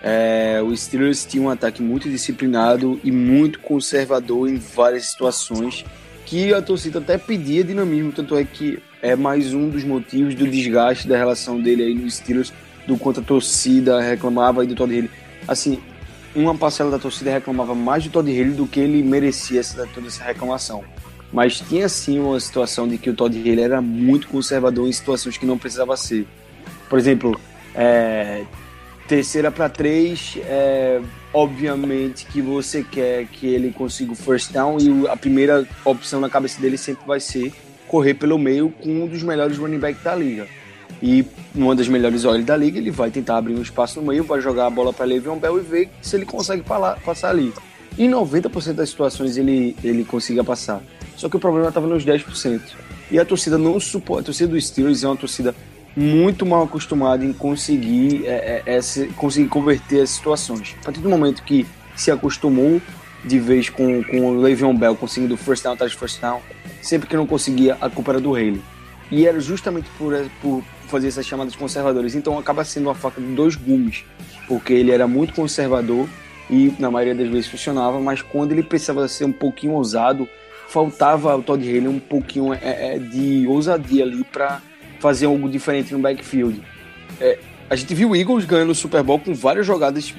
É, o Steelers tinha um ataque muito disciplinado e muito conservador em várias situações que a torcida até pedia dinamismo, tanto é que é mais um dos motivos do desgaste da relação dele aí no Steelers do quanto a torcida reclamava aí do Todd Haley. Assim, uma parcela da torcida reclamava mais do Todd Haley do que ele merecia toda essa reclamação. Mas tinha sim uma situação de que o Todd Haley era muito conservador em situações que não precisava ser. Por exemplo, é, terceira para três, é, obviamente que você quer que ele consiga o first down e a primeira opção na cabeça dele sempre vai ser correr pelo meio com um dos melhores running backs da liga. E uma das melhores olhos da liga, ele vai tentar abrir um espaço no meio, vai jogar a bola para Le'Veon Bell e ver se ele consegue passar ali. Em 90% das situações ele, ele consiga passar. Só que o problema estava nos 10%. E a torcida não suporta. A torcida do Steelers é uma torcida muito mal acostumada em conseguir, é, é, é, conseguir converter as situações. A partir do momento que se acostumou de vez com, com o Le'Veon Bell conseguindo first down atrás de first down, sempre que não conseguia, a culpa era do Haley. E era justamente por, por fazer essas chamadas conservadoras. Então acaba sendo uma faca de dois gumes, porque ele era muito conservador e na maioria das vezes funcionava, mas quando ele precisava ser um pouquinho ousado, faltava ao Todd Haley um pouquinho é, é, de ousadia ali para fazer algo diferente no backfield. É, a gente viu o Eagles ganhando o Super Bowl com várias jogadas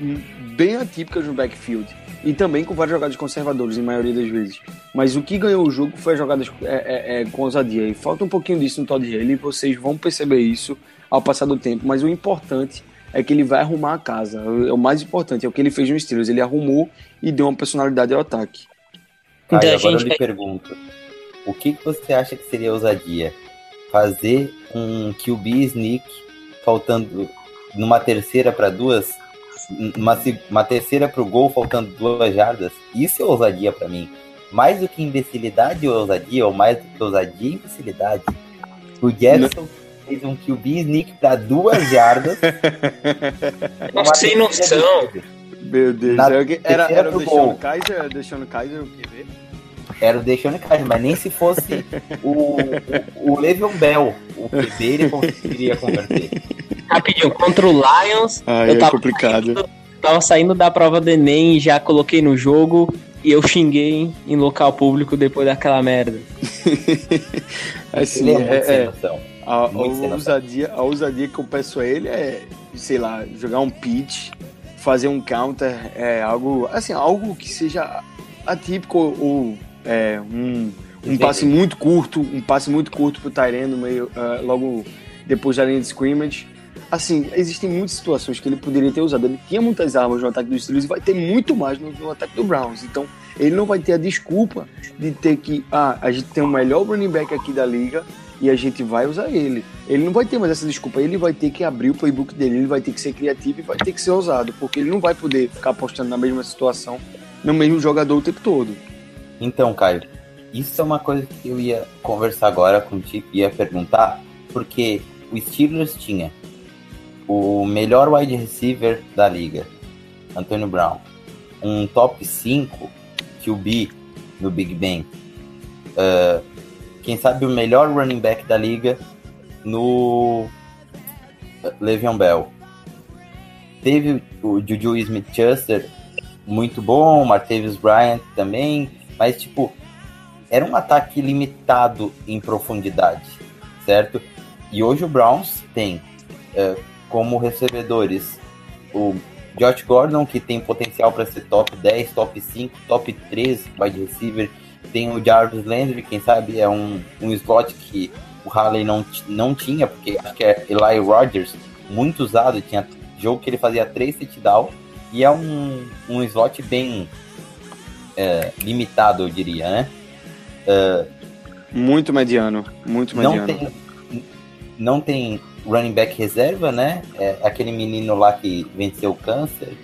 bem atípicas no backfield e também com vários jogadores conservadores, em maioria das vezes. Mas o que ganhou o jogo foi as jogadas é, é, é, com ousadia. E falta um pouquinho disso no Todd Haley, vocês vão perceber isso ao passar do tempo. Mas o importante é que ele vai arrumar a casa. É o mais importante, é o que ele fez no Steelers. Ele arrumou e deu uma personalidade ao ataque. Então, agora gente... eu lhe pergunto, o que você acha que seria ousadia? Fazer um QB sneak faltando numa terceira para duas uma, uma terceira pro gol faltando duas jardas, isso é ousadia para mim. Mais do que imbecilidade ou ousadia, ou mais do que ousadia e imbecilidade. O Jefferson fez um QB sneak para duas jardas. sem noção. Meu Deus, Na era, era o Deshaun Kaiser, Deshaun Kaiser o QB? Era o Deshaun Kaiser, mas nem se fosse o, o, o Le'Veon Bell, o QB, ele conseguiria converter. rapidinho, contra o Lions, Ah, eu é tava complicado. saindo, tava saindo da prova do Enem, já coloquei no jogo e eu xinguei em local público depois daquela merda. Assim, Ele é é, é, a, a ousadia, a ousadia que eu peço a ele é, sei lá, jogar um pitch, fazer um counter, é algo, assim, algo que seja atípico ou é, um, um passe muito curto, um passe muito curto pro Tyrene meio, ah, logo depois da linha de scrimmage. Assim, existem muitas situações que ele poderia ter usado. Ele tinha muitas armas no ataque dos Steelers e vai ter muito mais no, no ataque do Browns. Então, ele não vai ter a desculpa de ter que, ah, a gente tem o melhor running back aqui da liga e a gente vai usar ele. Ele não vai ter mais essa desculpa. Ele vai ter que abrir o playbook dele, ele vai ter que ser criativo e vai ter que ser ousado, porque ele não vai poder ficar apostando na mesma situação, no mesmo jogador o tempo todo. Então, Caio, isso é uma coisa que eu ia conversar agora contigo, ia perguntar, porque o Steelers tinha o melhor wide receiver da liga, Antônio Brown, um top 5 QB no Big Ben, ah, quem sabe o melhor running back da liga no Le'Veon Bell. Teve o Juju Smith-Schuster, muito bom, Martavis Bryant também, mas tipo, era um ataque limitado em profundidade, certo? E hoje o Browns tem eh, como recebedores o Josh Gordon, que tem potencial para ser top 10, top 5, top 3 wide receiver. Tem o Jarvis Landry, quem sabe é um, um slot que o Halley não, não tinha, porque acho que é Eli Rogers, muito usado, tinha jogo que ele fazia 3 touchdown, e é um, um slot bem eh, limitado, eu diria, né? Muito mediano, muito não mediano. tem não tem running back reserva, né? É aquele menino lá que venceu o câncer.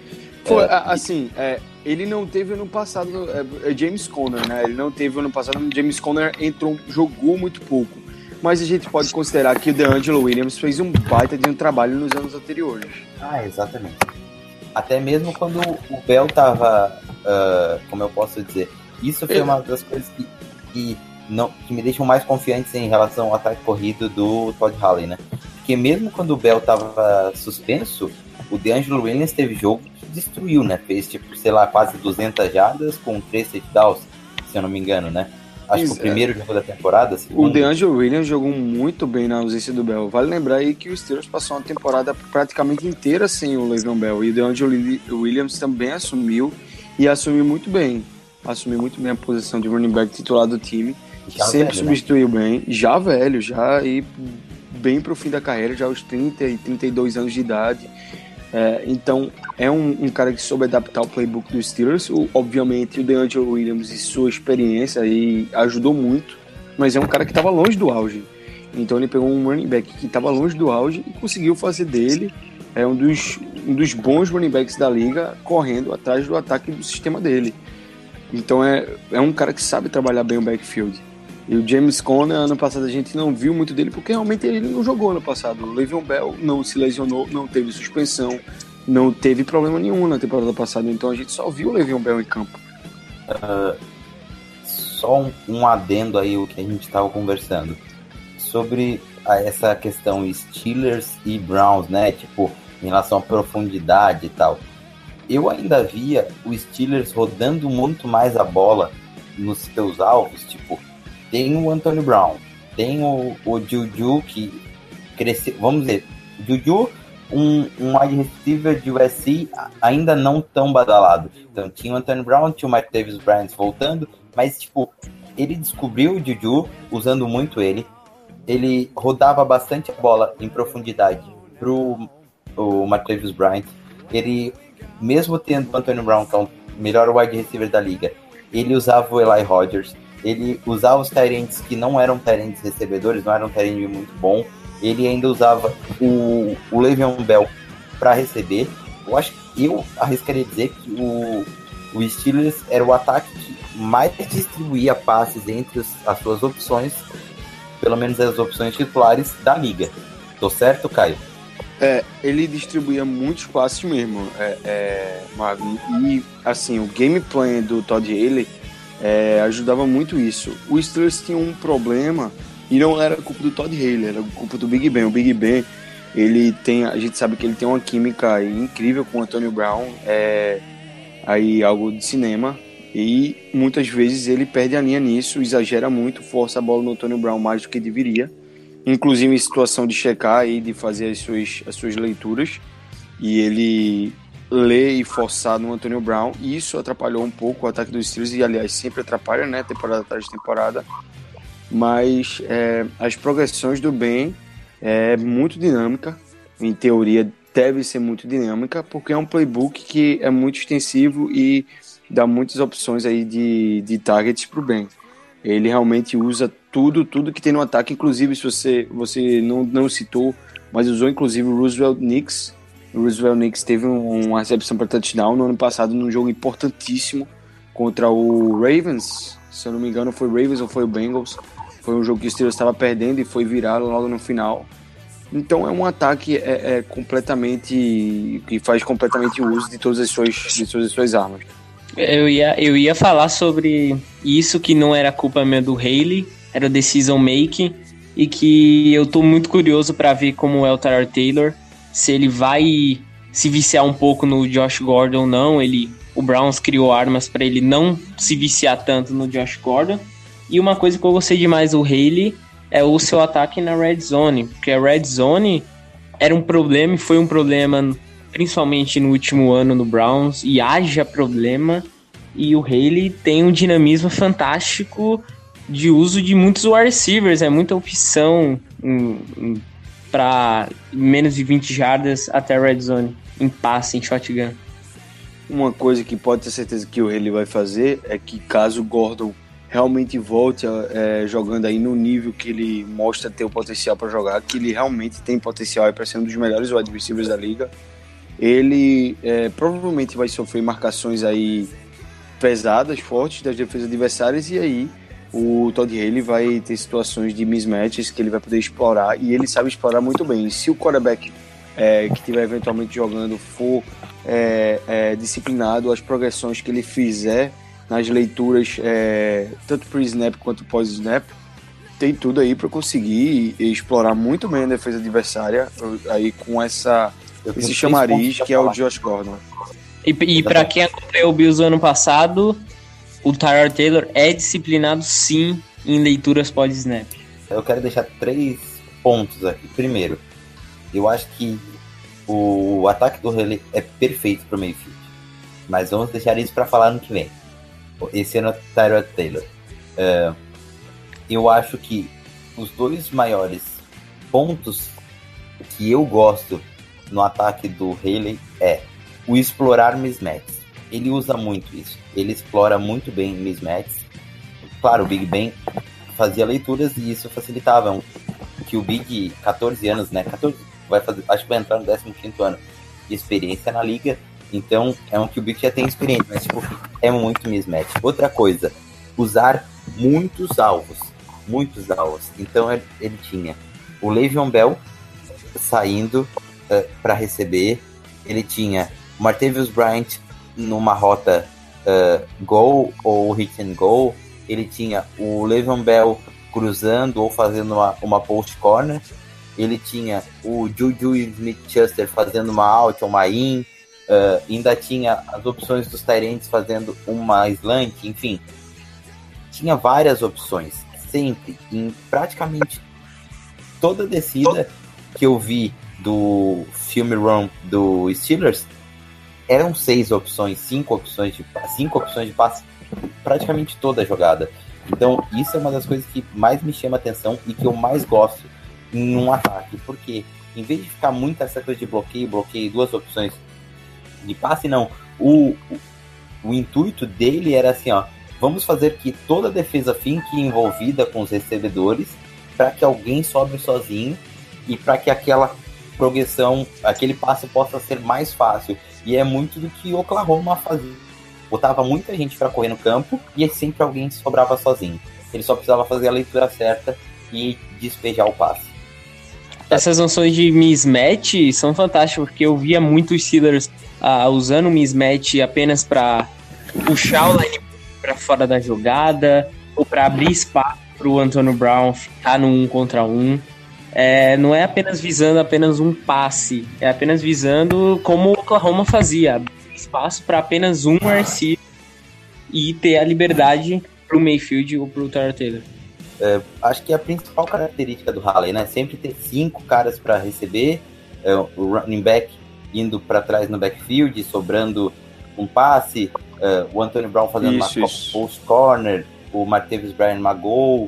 Foi, É, assim, é, ele não teve ano passado, é, é James Conner, né? Ele não teve ano passado, James Conner entrou, jogou muito pouco. Mas a gente pode considerar que o DeAngelo Williams fez um baita de um trabalho nos anos anteriores. Ah, exatamente. Até mesmo quando o Bell tava, ah, como eu posso dizer, isso foi uma das coisas que, que, não, que me deixam mais confiantes em relação ao ataque corrido do Todd Haley, né? Porque mesmo quando o Bell tava suspenso, o DeAngelo Williams teve jogo que destruiu, né? Fez, tipo, sei lá, quase 200 jardas com 3 touchdowns, se eu não me engano, né? Acho que o primeiro jogo da temporada, O segundo, DeAngelo Williams jogou muito bem na ausência do Bell. Vale lembrar aí que o Steelers passou uma temporada praticamente inteira sem o Le'Veon Bell. E o DeAngelo Williams também assumiu e assumiu muito bem. Assumiu muito bem a posição de running back titular do time. já sempre velho, né? substituiu bem, já velho, já e bem pro fim da carreira, já aos 30 e 32 anos de idade. É, então, é um, um cara que soube adaptar o playbook dos Steelers. O- obviamente, o DeAngelo Williams e sua experiência aí ajudou muito, mas é um cara que estava longe do auge. Então, ele pegou um running back que estava longe do auge e conseguiu fazer dele é um dos, um dos bons running backs da liga, correndo atrás do ataque do sistema dele. Então, é, é um cara que sabe trabalhar bem o backfield. E o James Conner, ano passado a gente não viu muito dele porque realmente ele não jogou ano passado. O Le'Veon Bell não se lesionou, não teve suspensão, não teve problema nenhum na temporada passada. Então a gente só viu o Le'Veon Bell em campo. só um, um adendo aí o que a gente estava conversando sobre a- essa questão Steelers e Browns, né? Tipo, em relação à profundidade e tal. Eu ainda via o Steelers rodando muito mais a bola nos seus alvos, tipo, tem o Antonio Brown, tem o, o Juju que cresceu, vamos dizer, Juju um, um wide receiver de USC ainda não tão badalado. Então tinha o Antonio Brown, tinha o Mike Davis Bryant voltando, mas tipo, ele descobriu o Juju usando muito ele. Ele rodava bastante a bola em profundidade pro o Mike Davis Bryant. Ele, mesmo tendo o Antonio Brown, que é o melhor wide receiver da liga, ele usava o Eli Rodgers. Ele usava os Tyrants que não eram Tyrants recebedores, não eram Tyrants muito bom. Ele ainda usava o, o Le'Veon Bell para receber. Eu acho que eu arriscaria dizer que o, o Steelers era o ataque que mais distribuía passes entre as suas opções, pelo menos as opções titulares da liga. Tô certo, Caio? É, ele distribuía muitos passes mesmo, é, é. E, assim, o game plan do Todd Haley é, ajudava muito isso. O Steelers tinha um problema, e não era culpa do Todd Haley, era culpa do Big Ben. O Big Ben Ele tem, a gente sabe que ele tem uma química incrível com o Antonio Brown, é aí algo de cinema. E muitas vezes ele perde a linha nisso, exagera muito, força a bola no Antonio Brown mais do que deveria. Inclusive em situação de checar e de fazer as suas, as suas leituras. E ele lê e forçar no Antonio Brown. E isso atrapalhou um pouco o ataque dos Steelers. E aliás, sempre atrapalha, né? Temporada atrás de temporada. Mas é, as progressões do Ben é muito dinâmica. Em teoria, deve ser muito dinâmica, porque é um playbook que é muito extensivo e dá muitas opções aí de, de targets para o Ben. Ele realmente usa tudo, tudo que tem no ataque, inclusive se você, você não, não citou, mas usou inclusive o Roosevelt Knicks. O Roosevelt Knicks teve uma recepção para touchdown no ano passado num jogo importantíssimo contra o Ravens. Se eu não me engano, foi Ravens ou foi o Bengals. Foi um jogo que o Steelers estava perdendo e foi virado logo no final. Então é um ataque é, é, completamente que faz completamente uso de todas as suas, de todas as suas armas. Eu ia, eu ia falar sobre isso que não era culpa minha do Haley, era decision making e que eu tô muito curioso para ver como é o Tyler Taylor, se ele vai se viciar um pouco no Josh Gordon ou não. Ele, o Browns criou armas para ele não se viciar tanto no Josh Gordon. E uma coisa que eu gostei demais do Haley é o seu ataque na red zone, porque a red zone era um problema e foi um problema principalmente no último ano no Browns e haja problema e o Haley tem um dinamismo fantástico de uso de muitos wide receivers, é muita opção para menos de 20 jardas até a red zone, em passe, em shotgun. Uma coisa que pode ter certeza que o Haley vai fazer é que caso o Gordon realmente volte é, jogando aí no nível que ele mostra ter o potencial para jogar, que ele realmente tem potencial para ser um dos melhores wide receivers da liga. Ele é, provavelmente vai sofrer marcações aí pesadas, fortes das defesas adversárias e aí o Todd Haley vai ter situações de mismatches que ele vai poder explorar e ele sabe explorar muito bem. Se o quarterback é, que estiver eventualmente jogando for é, é, disciplinado, as progressões que ele fizer nas leituras, é, tanto pre-snap quanto pós-snap, tem tudo aí para conseguir explorar muito bem a defesa adversária aí com essa esse chamariz que é o Josh Gordon. E, e para quem acompanhou o Bills ano passado, o Tyler Taylor é disciplinado sim em leituras pós-snap. Eu quero deixar três pontos aqui. Primeiro, eu acho que o ataque do Haley é perfeito para o Mayfield. Mas vamos deixar isso para falar no que vem. Esse ano é o Tyler Taylor. Uh, eu acho que os dois maiores pontos que eu gosto no ataque do Haley é o explorar mismatches. Ele usa muito isso. Ele explora muito bem mismatches. Claro, o Big Ben fazia leituras e isso facilitava. Que o Big, 14 anos, né? 14, vai fazer, acho que vai entrar no 15 ano de experiência na liga. Então, é um que o Big já tem experiência, mas tipo, é muito mismatch. Outra coisa, usar muitos alvos. Muitos alvos. Então, ele, ele tinha o Le'Veon Bell saindo uh, eh, para receber. Ele tinha o Martavius Bryant numa rota uh, goal ou hit and goal. Ele tinha o Le'Veon Bell cruzando ou fazendo uma, uma post corner. Ele tinha o Juju Smith-Schuster fazendo uma out ou uma in. Uh, ainda tinha as opções dos Tyrants fazendo uma slant, enfim. Tinha várias opções, sempre, em praticamente toda descida que eu vi do filme Run do Steelers, eram seis opções, cinco opções de cinco opções de passe, praticamente toda a jogada. Então, isso é uma das coisas que mais me chama atenção e que eu mais gosto em um ataque, porque em vez de ficar muito essa coisa de bloqueio, bloqueio, duas opções de passe, não. O, o, o intuito dele era assim, ó, vamos fazer que toda a defesa fique envolvida com os recebedores para que alguém sobre sozinho e para que aquela progressão, aquele passe possa ser mais fácil. E é muito do que Oklahoma fazia. Botava muita gente para correr no campo e sempre alguém sobrava sozinho. Ele só precisava fazer a leitura certa e despejar o passe. Essas noções de mismatch são fantásticas, porque eu via muitos Steelers uh, usando mismatch apenas para puxar o line para fora da jogada ou para abrir espaço para o Antonio Brown ficar no um contra um. É, não é apenas visando apenas um passe, é apenas visando como o Oklahoma fazia, espaço para apenas um receiver e ter a liberdade pro Mayfield ou pro Tyler Taylor. É, acho que a principal característica do Halley, né? Sempre ter cinco caras para receber, é, o running back indo para trás no backfield, sobrando um passe, é, o Anthony Brown fazendo Isso, uma isso. post corner, o Martavis Bryant uma gol.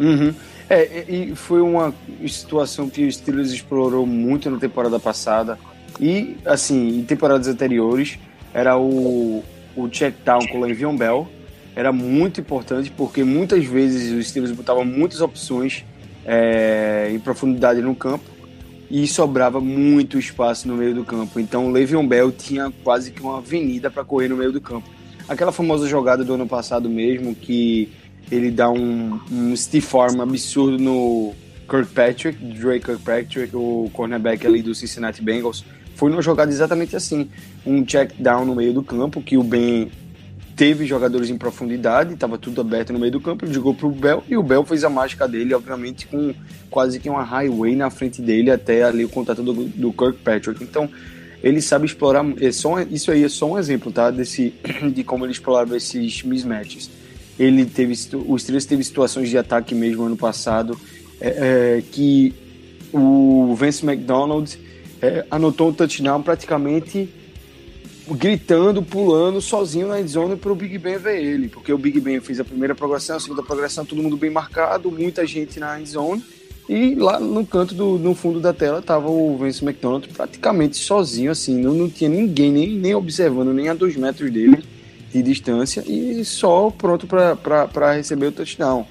Uhum. É, e foi uma situação que o Steelers explorou muito na temporada passada. E, assim, em temporadas anteriores, era o, o check down com o Le'Veon Bell. Era muito importante porque muitas vezes os Steelers botavam muitas opções é, em profundidade no campo e sobrava muito espaço no meio do campo. Então o Le'Veon Bell tinha quase que uma avenida para correr no meio do campo. Aquela famosa jogada do ano passado mesmo que ele dá um, um stiff arm absurdo no Kirkpatrick, Drake Kirkpatrick, o cornerback ali do Cincinnati Bengals. Foi numa jogada exatamente assim, um check down no meio do campo que o Ben teve jogadores em profundidade, estava tudo aberto no meio do campo, ele jogou pro Bell e o Bell fez a mágica dele, obviamente com quase que uma highway na frente dele até ali o contato do, do Kirkpatrick. Então, ele sabe explorar, é só, isso aí é só um exemplo, tá, desse de como ele explorava esses mismatches. Ele teve, o Steelers teve situações de ataque mesmo ano passado, é, é, que o Vance McDonald é, anotou um touchdown praticamente gritando, pulando sozinho na endzone para o Big Ben ver ele, porque o Big Ben fez a primeira progressão, a segunda progressão, todo mundo bem marcado, muita gente na endzone, e lá no canto do no fundo da tela tava o Vance McDonald praticamente sozinho, assim, não, não tinha ninguém nem, nem observando, nem a dois metros dele de distância, e só pronto para receber o touchdown.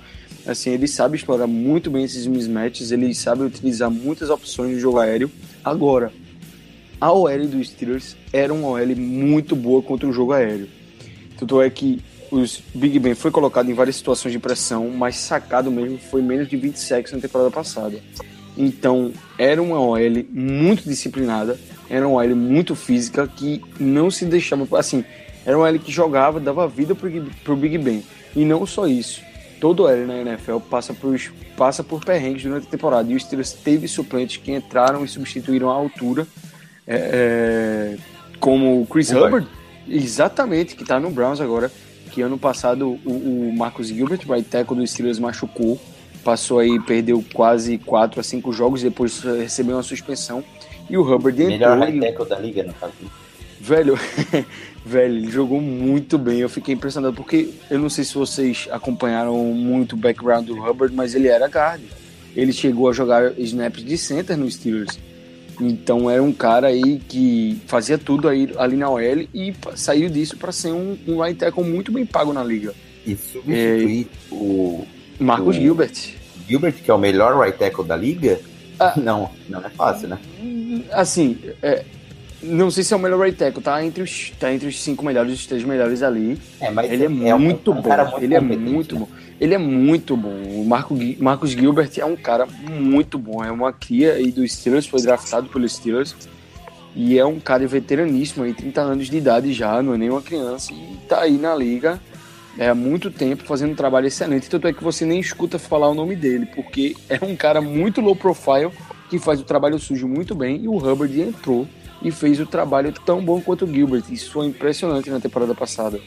Assim, ele sabe explorar muito bem esses mismatches, ele sabe utilizar muitas opções no jogo aéreo. Agora, a OL dos Steelers era uma OL muito boa contra o jogo aéreo. Tanto é que os Big Ben foi colocado em várias situações de pressão, mas sacado mesmo foi menos de 20 sacks na temporada passada. Então, era uma OL muito disciplinada, era uma OL muito física que não se deixava, assim, era uma OL que jogava, dava vida pro, pro Big Ben. E não só isso, todo OL na NFL passa por, passa por perrengues durante a temporada, e os Steelers teve suplentes que entraram e substituíram a altura é, é, como o Chris Hubbard. Hubbard, exatamente, que está no Browns agora, que ano passado o, o Marcus Gilbert, right tackle do Steelers, machucou, passou aí, perdeu quase 4 a 5 jogos, depois recebeu uma suspensão, e o Hubbard Melhor entrou... high e- tackle da liga, no caso. Velho, velho, ele jogou muito bem. Eu fiquei impressionado porque eu não sei se vocês acompanharam muito o background do Hubbard, mas ele era guard. Ele chegou a jogar snaps de center no Steelers. Então era um cara aí que fazia tudo aí ali na OL e saiu disso para ser um, um right tackle muito bem pago na liga. E substituir o Marcus O- Gilbert. Gilbert, que é o melhor right tackle da liga, Ah. não, não é fácil, né? Assim, é, não sei se é o melhor right tackle, tá entre os, tá entre os cinco melhores, os três melhores ali. É, mas Ele é, um- muito um bom. muito ele é muito né? bom. Ele é muito bom. O Marco, Marcos Gilbert é um cara muito bom. É uma cria aí dos Steelers, foi draftado pelos Steelers. E é um cara veteraníssimo, aí, 30 anos de idade já, não é nem uma criança. E tá aí na liga é, há muito tempo fazendo um trabalho excelente. Tanto é que você nem escuta falar o nome dele, porque é um cara muito low profile que faz o trabalho sujo muito bem. E o Hubbard entrou e fez o trabalho tão bom quanto o Gilbert. Isso foi impressionante na temporada passada.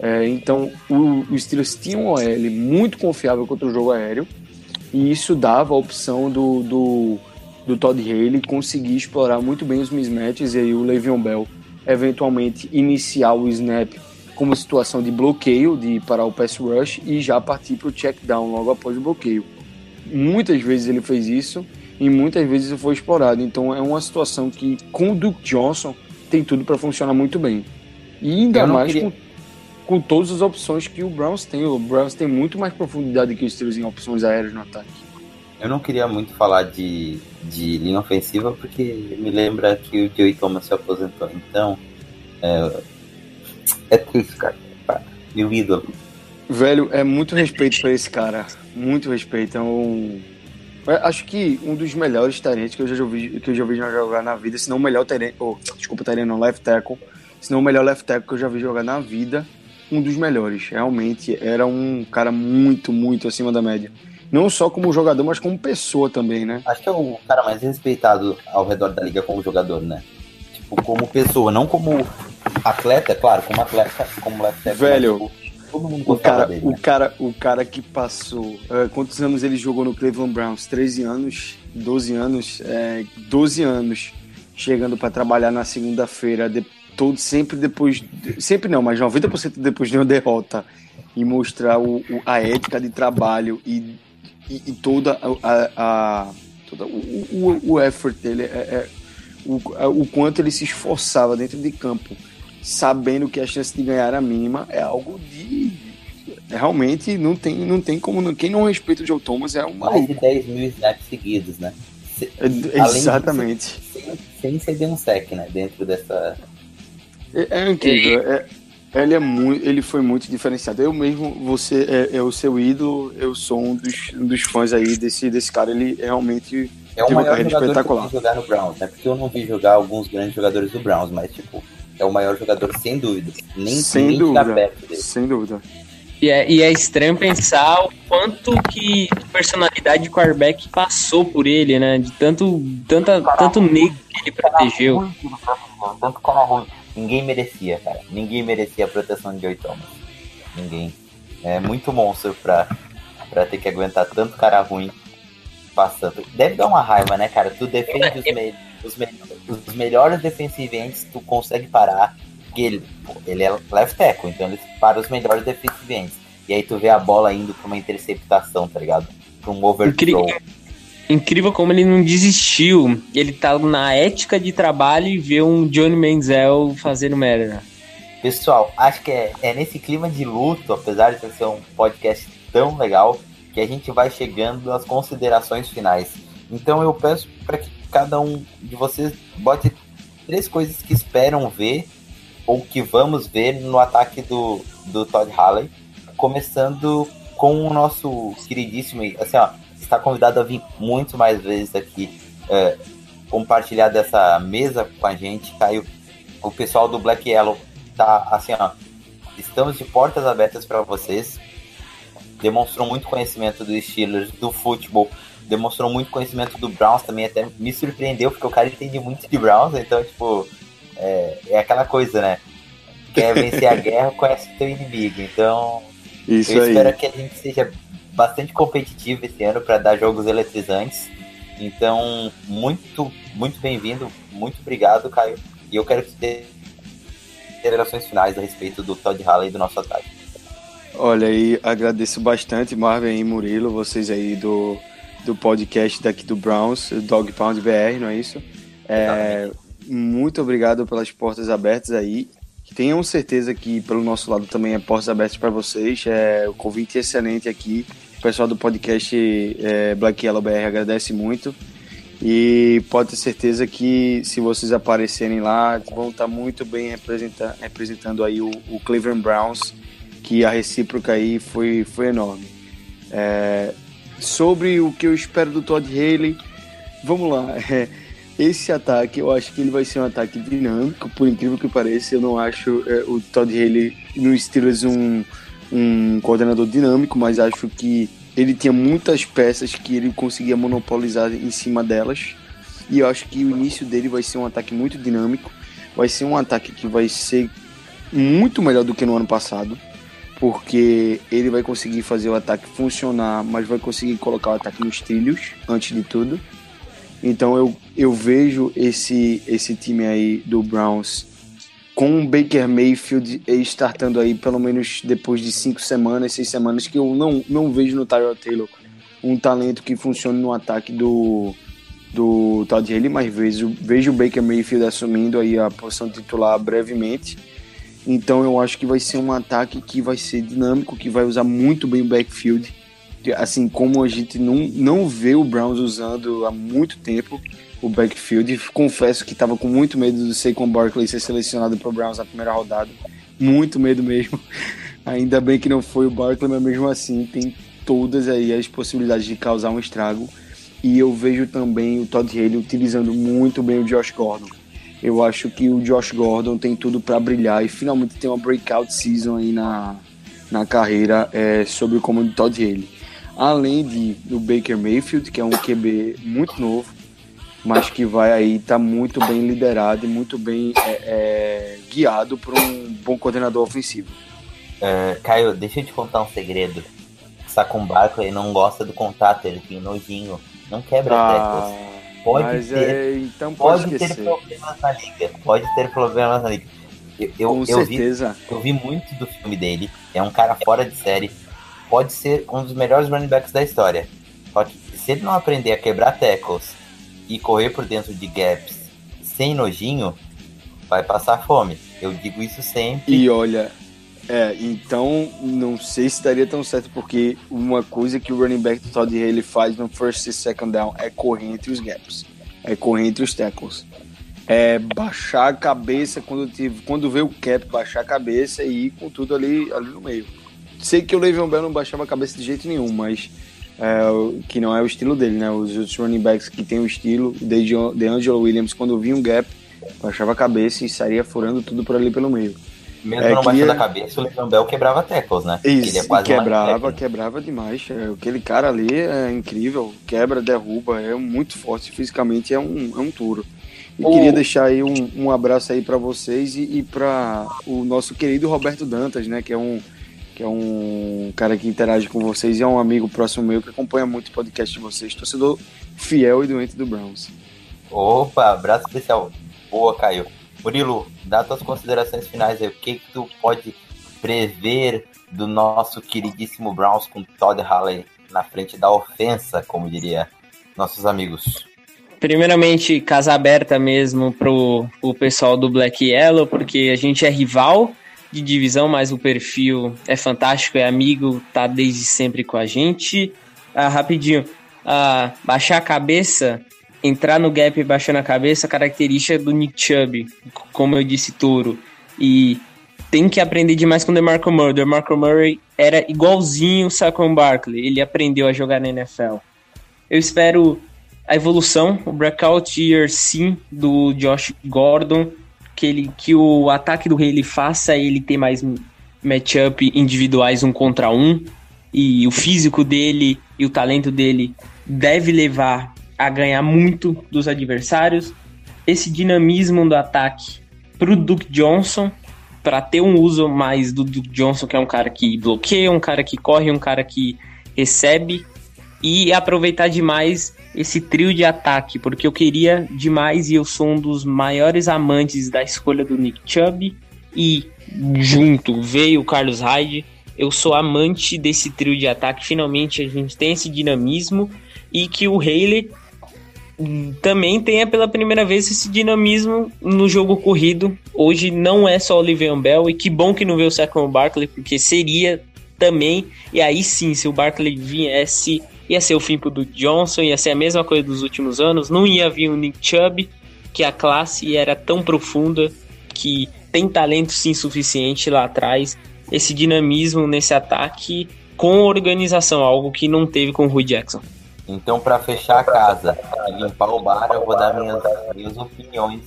É, então, o, o Steelers tinha um OL muito confiável contra o jogo aéreo, e isso dava a opção do, do, do Todd Haley conseguir explorar muito bem os mismatches, e aí o Le'Veon Bell eventualmente iniciar o snap como situação de bloqueio, de parar o pass rush, e já partir para o check down logo após o bloqueio. Muitas vezes ele fez isso, e muitas vezes isso foi explorado. Então é uma situação que, com o Duke Johnson, tem tudo para funcionar muito bem. E ainda mais queria- com com todas as opções que o Browns tem. O Browns tem muito mais profundidade que os Steelers em opções aéreas no ataque. Eu não queria muito falar de, de linha ofensiva porque me lembra que o Joey Thomas se aposentou. Então, é, é triste, cara. Meu ídolo. Velho, é muito respeito pra esse cara. Muito respeito. É um... acho que um dos melhores talentos que eu já vi, que eu já vi jogar na vida, se não o melhor talento, oh, desculpa, talento não, left tackle, se não o melhor left tackle que eu já vi jogar na vida, um dos melhores. Realmente era um cara muito, muito acima da média. não só como jogador, mas como pessoa também, né? Acho que é o cara mais respeitado ao redor da liga como jogador, né? Tipo, como pessoa, não como atleta, claro, como atleta, como left tackle, Velho, mas, tipo, todo mundo O cara, dele. o, né? cara, o cara que passou. eh, quantos anos ele jogou no Cleveland Browns? 13 anos? 12 anos? É, 12 anos. Chegando para trabalhar na segunda-feira, de, todo, sempre depois. Sempre não, mas 90% depois de uma derrota. E mostrar o, o- a ética de trabalho e, e, e toda a. a- toda o, o, o effort dele. É, é- o, a- o quanto ele se esforçava dentro de campo sabendo que a chance de ganhar era mínima, é algo de. Realmente não tem, não tem como. Quem não respeita o Joe Thomas é um Mais de 10 mil snaps seguidos, né? Se- É, Exatamente. sem, sem ceder um sec, né? Dentro dessa. É, é incrível. É, ele, é muito, ele foi muito diferenciado. Eu mesmo, você é, é o seu ídolo, eu sou um dos, um dos fãs aí desse, desse cara. Ele realmente. É uma maior carreira jogador que eu espetacular. vi jogar no Browns, né? Porque eu não vi jogar alguns grandes jogadores do Browns, mas, tipo, é o maior jogador sem dúvida. Nem, Sem nem dúvida. tá perto dele. Sem dúvida. E é, e é estranho pensar o quanto que personalidade de quarterback passou por ele, né? De tanto, tanta, tanto negro que ele protegeu. Ruim que ele protegeu, Tanto cara ruim. Ninguém merecia, cara. Ninguém merecia a proteção de Joey Thomas. Ninguém. É muito monstro pra, pra ter que aguentar tanto cara ruim passando. Deve dar uma raiva, né, cara? Tu defende os, me- os, me- os melhores defensive tu consegue parar. Porque ele, ele é left tackle, então ele para os melhores defensive. E aí tu vê a bola indo pra uma interceptação, tá ligado? Pra um overthrow. Incri- Incrível como ele não desistiu. Ele tá na ética de trabalho e vê um Johnny Manziel fazendo merda. Pessoal, acho que é, é nesse clima de luto, apesar de ser um podcast tão legal, que a gente vai chegando às considerações finais. Então eu peço para que cada um de vocês bote três coisas que esperam ver ou que vamos ver no ataque do, do Todd Haley, começando com o nosso queridíssimo, assim ó, está convidado a vir muito mais vezes aqui é, compartilhar dessa mesa com a gente, Caio. O pessoal do Black Yellow tá assim, ó. Estamos de portas abertas para vocês. Demonstrou muito conhecimento dos Steelers, do futebol, demonstrou muito conhecimento do Browns também, até me surpreendeu, porque o cara entende muito de Browns, então, tipo, é, é aquela coisa, né? Quer vencer a guerra, conhece o teu inimigo. Então, Isso eu aí. espero que a gente seja bastante competitivo esse ano para dar jogos eletrizantes. Então, muito, muito bem-vindo, muito obrigado, Caio. E eu quero que você considerações finais a respeito do Todd Haley e do nosso ataque. Olha aí, agradeço bastante, Marvin e Murilo, vocês aí do, do podcast daqui do Browns, Dog Pound BR, não é isso? É, muito obrigado pelas portas abertas aí. Tenham certeza que pelo nosso lado também é portas abertas para vocês. É, o convite é excelente aqui. O pessoal do podcast é, Black Yellow BR agradece muito. E pode ter certeza que se vocês aparecerem lá, vão estar muito bem representa- representando aí o, o Cleveland Browns, que a recíproca aí foi, foi enorme. É, sobre o que eu espero do Todd Haley, vamos lá. É, esse ataque, eu acho que ele vai ser um ataque dinâmico, por incrível que pareça. Eu não acho é, o Todd Haley no Steelers um, um coordenador dinâmico, mas acho que ele tinha muitas peças que ele conseguia monopolizar em cima delas. E eu acho que o início dele vai ser um ataque muito dinâmico. Vai ser um ataque que vai ser muito melhor do que no ano passado. Porque ele vai conseguir fazer o ataque funcionar, mas vai conseguir colocar o ataque nos trilhos, antes de tudo. Então eu, eu vejo esse, esse time aí do Browns com o Baker Mayfield startando aí pelo menos depois de cinco semanas, seis semanas, que eu não, não vejo no Tyrell Taylor um talento que funcione no ataque do, do Todd Haley, mas vejo, vejo o Baker Mayfield assumindo aí a posição titular brevemente. Então eu acho que vai ser um ataque que vai ser dinâmico, que vai usar muito bem o backfield, assim como a gente não, não vê o Browns usando há muito tempo o backfield. Confesso que estava com muito medo do Saquon Barkley ser selecionado para o Browns na primeira rodada. Muito medo mesmo. Ainda bem que não foi o Barkley, mas mesmo assim tem todas aí as possibilidades de causar um estrago. E eu vejo também o Todd Haley utilizando muito bem o Josh Gordon. Eu acho que o Josh Gordon tem tudo para brilhar e finalmente tem uma breakout season aí na, na carreira é, sobre o comando do Todd Haley. além de do Baker Mayfield, que é um QB muito novo, mas que vai aí estar tá muito bem liderado e muito bem é, é, guiado por um bom coordenador ofensivo. Uh, Caio, deixa eu te contar um segredo. Sacon Barkley não gosta do contato, ele tem nojinho, não quebra ah, tecos. Pode ter, é, então pode, pode ter problemas na liga, pode ter problemas na liga. Eu, eu, Com eu certeza. Vi, eu vi muito do filme dele, é um cara fora de série, pode ser um dos melhores running backs da história. Só que se ele não aprender a quebrar tackles e correr por dentro de gaps sem nojinho, vai passar fome. Eu digo isso sempre. E olha, é, então não sei se estaria tão certo, porque uma coisa que o running back do Todd Haley faz no first e second down é correr entre os gaps, é correr entre os tackles. É baixar a cabeça quando, tive, quando vê o cap, baixar a cabeça e ir com tudo ali, ali no meio. Sei que o Le'Veon Bell não baixava a cabeça de jeito nenhum, mas é, que não é o estilo dele, né? Os outros running backs que tem o estilo, de Angelo Williams, quando vinha um gap, baixava a cabeça e sairia furando tudo por ali pelo meio. Mesmo é, não baixando a cabeça, o Le'Veon Bell quebrava tackles, né? Isso, ele é quase quebrava, quebrava demais. É, aquele cara ali é incrível, quebra, derruba, é muito forte fisicamente, é um, é um turo. E o... queria deixar aí um, um abraço aí para vocês e, e para o nosso querido Roberto Dantas, né? Que é um que é um cara que interage com vocês e é um amigo próximo meu que acompanha muito o podcast de vocês, torcedor fiel e doente do Browns. Opa, abraço especial. Boa, Caio. Murilo, dá tuas considerações finais aí. O que, que tu pode prever do nosso queridíssimo Browns com Todd Halley na frente da ofensa, como diria nossos amigos? Primeiramente, casa aberta mesmo pro, pro pessoal do Black Yellow, porque a gente é rival, de divisão, mas o perfil é fantástico, é amigo, tá desde sempre com a gente. Ah, rapidinho, ah, baixar a cabeça, entrar no gap baixando a cabeça, característica do Nick Chubb, como eu disse, touro. E tem que aprender demais com o DeMarco Murray. O DeMarco Murray era igualzinho o Saquon Barkley, ele aprendeu a jogar na NFL. Eu espero a evolução, o breakout year sim do Josh Gordon, que, ele, que o ataque do rei ele faça ele ter mais matchup individuais um contra um e o físico dele e o talento dele deve levar a ganhar muito dos adversários. Esse dinamismo do ataque pro Duke Johnson para ter um uso mais do Duke Johnson, que é um cara que bloqueia, um cara que corre, um cara que recebe e aproveitar demais esse trio de ataque, porque eu queria demais e eu sou um dos maiores amantes da escolha do Nick Chubb e junto veio o Carlos Hyde. Eu sou amante desse trio de ataque. Finalmente a gente tem esse dinamismo e que o Haley também tenha pela primeira vez esse dinamismo no jogo corrido. Hoje não é só o Livian Bell e que bom que não veio o Saquon Barkley, porque seria também, e aí sim, se o Barkley viesse ia ser o fim Duke Johnson, ia ser a mesma coisa dos últimos anos, não ia vir o Nick Chubb, que a classe era tão profunda que tem talento sim suficiente lá atrás, esse dinamismo nesse ataque com organização, algo que não teve com o Rui Jackson. Então, para fechar a casa e limpar o bar, eu vou dar minhas, minhas opiniões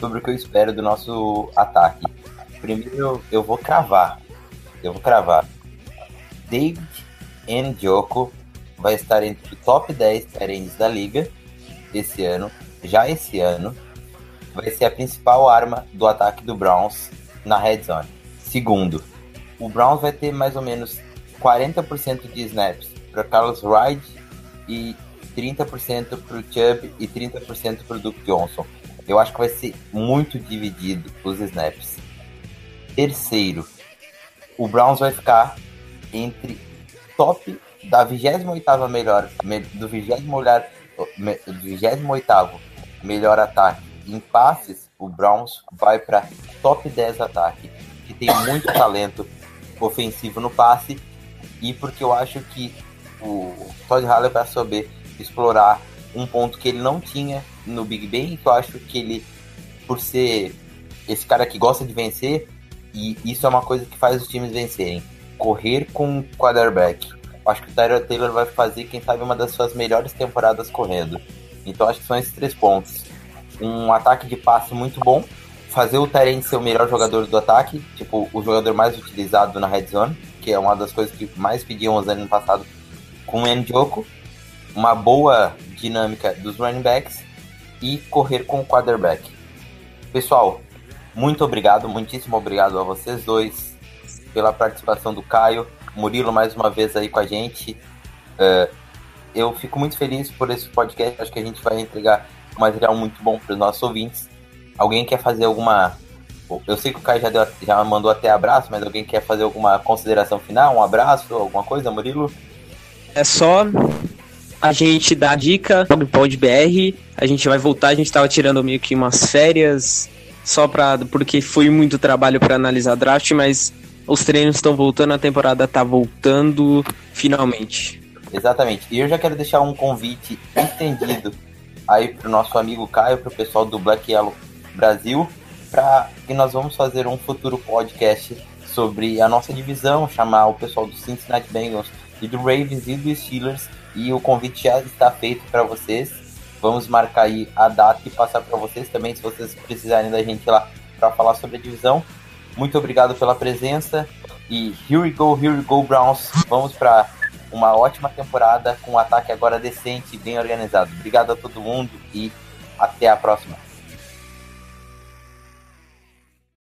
sobre o que eu espero do nosso ataque. Primeiro, eu vou cravar. Eu vou cravar. David Joko vai estar entre o top 10 terrenos da liga esse ano, já esse ano, vai ser a principal arma do ataque do Browns na red zone. Segundo, o Browns vai ter mais ou menos 40% de snaps para Carlos Hyde e 30% para o Chubb e 30% para o Duke Johnson. Eu acho que vai ser muito dividido os snaps. Terceiro, o Browns vai ficar entre top da 28 melhor, do 28 melhor, do 28 melhor ataque em passes, o Browns vai para top 10 ataque, que tem muito talento ofensivo no passe e porque eu acho que o Todd Haller vai saber explorar um ponto que ele não tinha no Big Ben, que eu acho que ele, por ser esse cara que gosta de vencer, e isso é uma coisa que faz os times vencerem, correr com o quarterback acho que o Tyler Taylor vai fazer, quem sabe, uma das suas melhores temporadas correndo. Então acho que são esses três pontos. Um ataque de passe muito bom, fazer o Tyrant ser o melhor jogador do ataque, tipo, o jogador mais utilizado na red zone, que é uma das coisas que mais pediam os anos passado com o Njoku, uma boa dinâmica dos running backs e correr com o quarterback. Pessoal, muito obrigado, muitíssimo obrigado a vocês dois pela participação do Caio, Murilo mais uma vez aí com a gente. Uh, eu fico muito feliz por esse podcast, acho que a gente vai entregar um material muito bom para os nossos ouvintes. Alguém quer fazer alguma. Eu sei que o Caio já, deu, já mandou até abraço, mas alguém quer fazer alguma consideração final? Um abraço, alguma coisa, Murilo? É só a gente dar a dica Pod BR. A gente vai voltar, a gente estava tirando meio que umas férias só para porque foi muito trabalho para analisar draft, mas os treinos estão voltando, a temporada está voltando finalmente. Exatamente. E eu já quero deixar um convite estendido aí pro nosso amigo Caio, pro pessoal do Black Yellow Brasil, para que nós vamos fazer um futuro podcast sobre a nossa divisão, chamar o pessoal do Cincinnati Bengals e do Ravens e do Steelers. E o convite já está feito para vocês. Vamos marcar aí a data e passar para vocês também, se vocês precisarem da gente lá para falar sobre a divisão. Muito obrigado pela presença e here we go, here we go Browns. Vamos para uma ótima temporada com um ataque agora decente e bem organizado. Obrigado a todo mundo e até a próxima.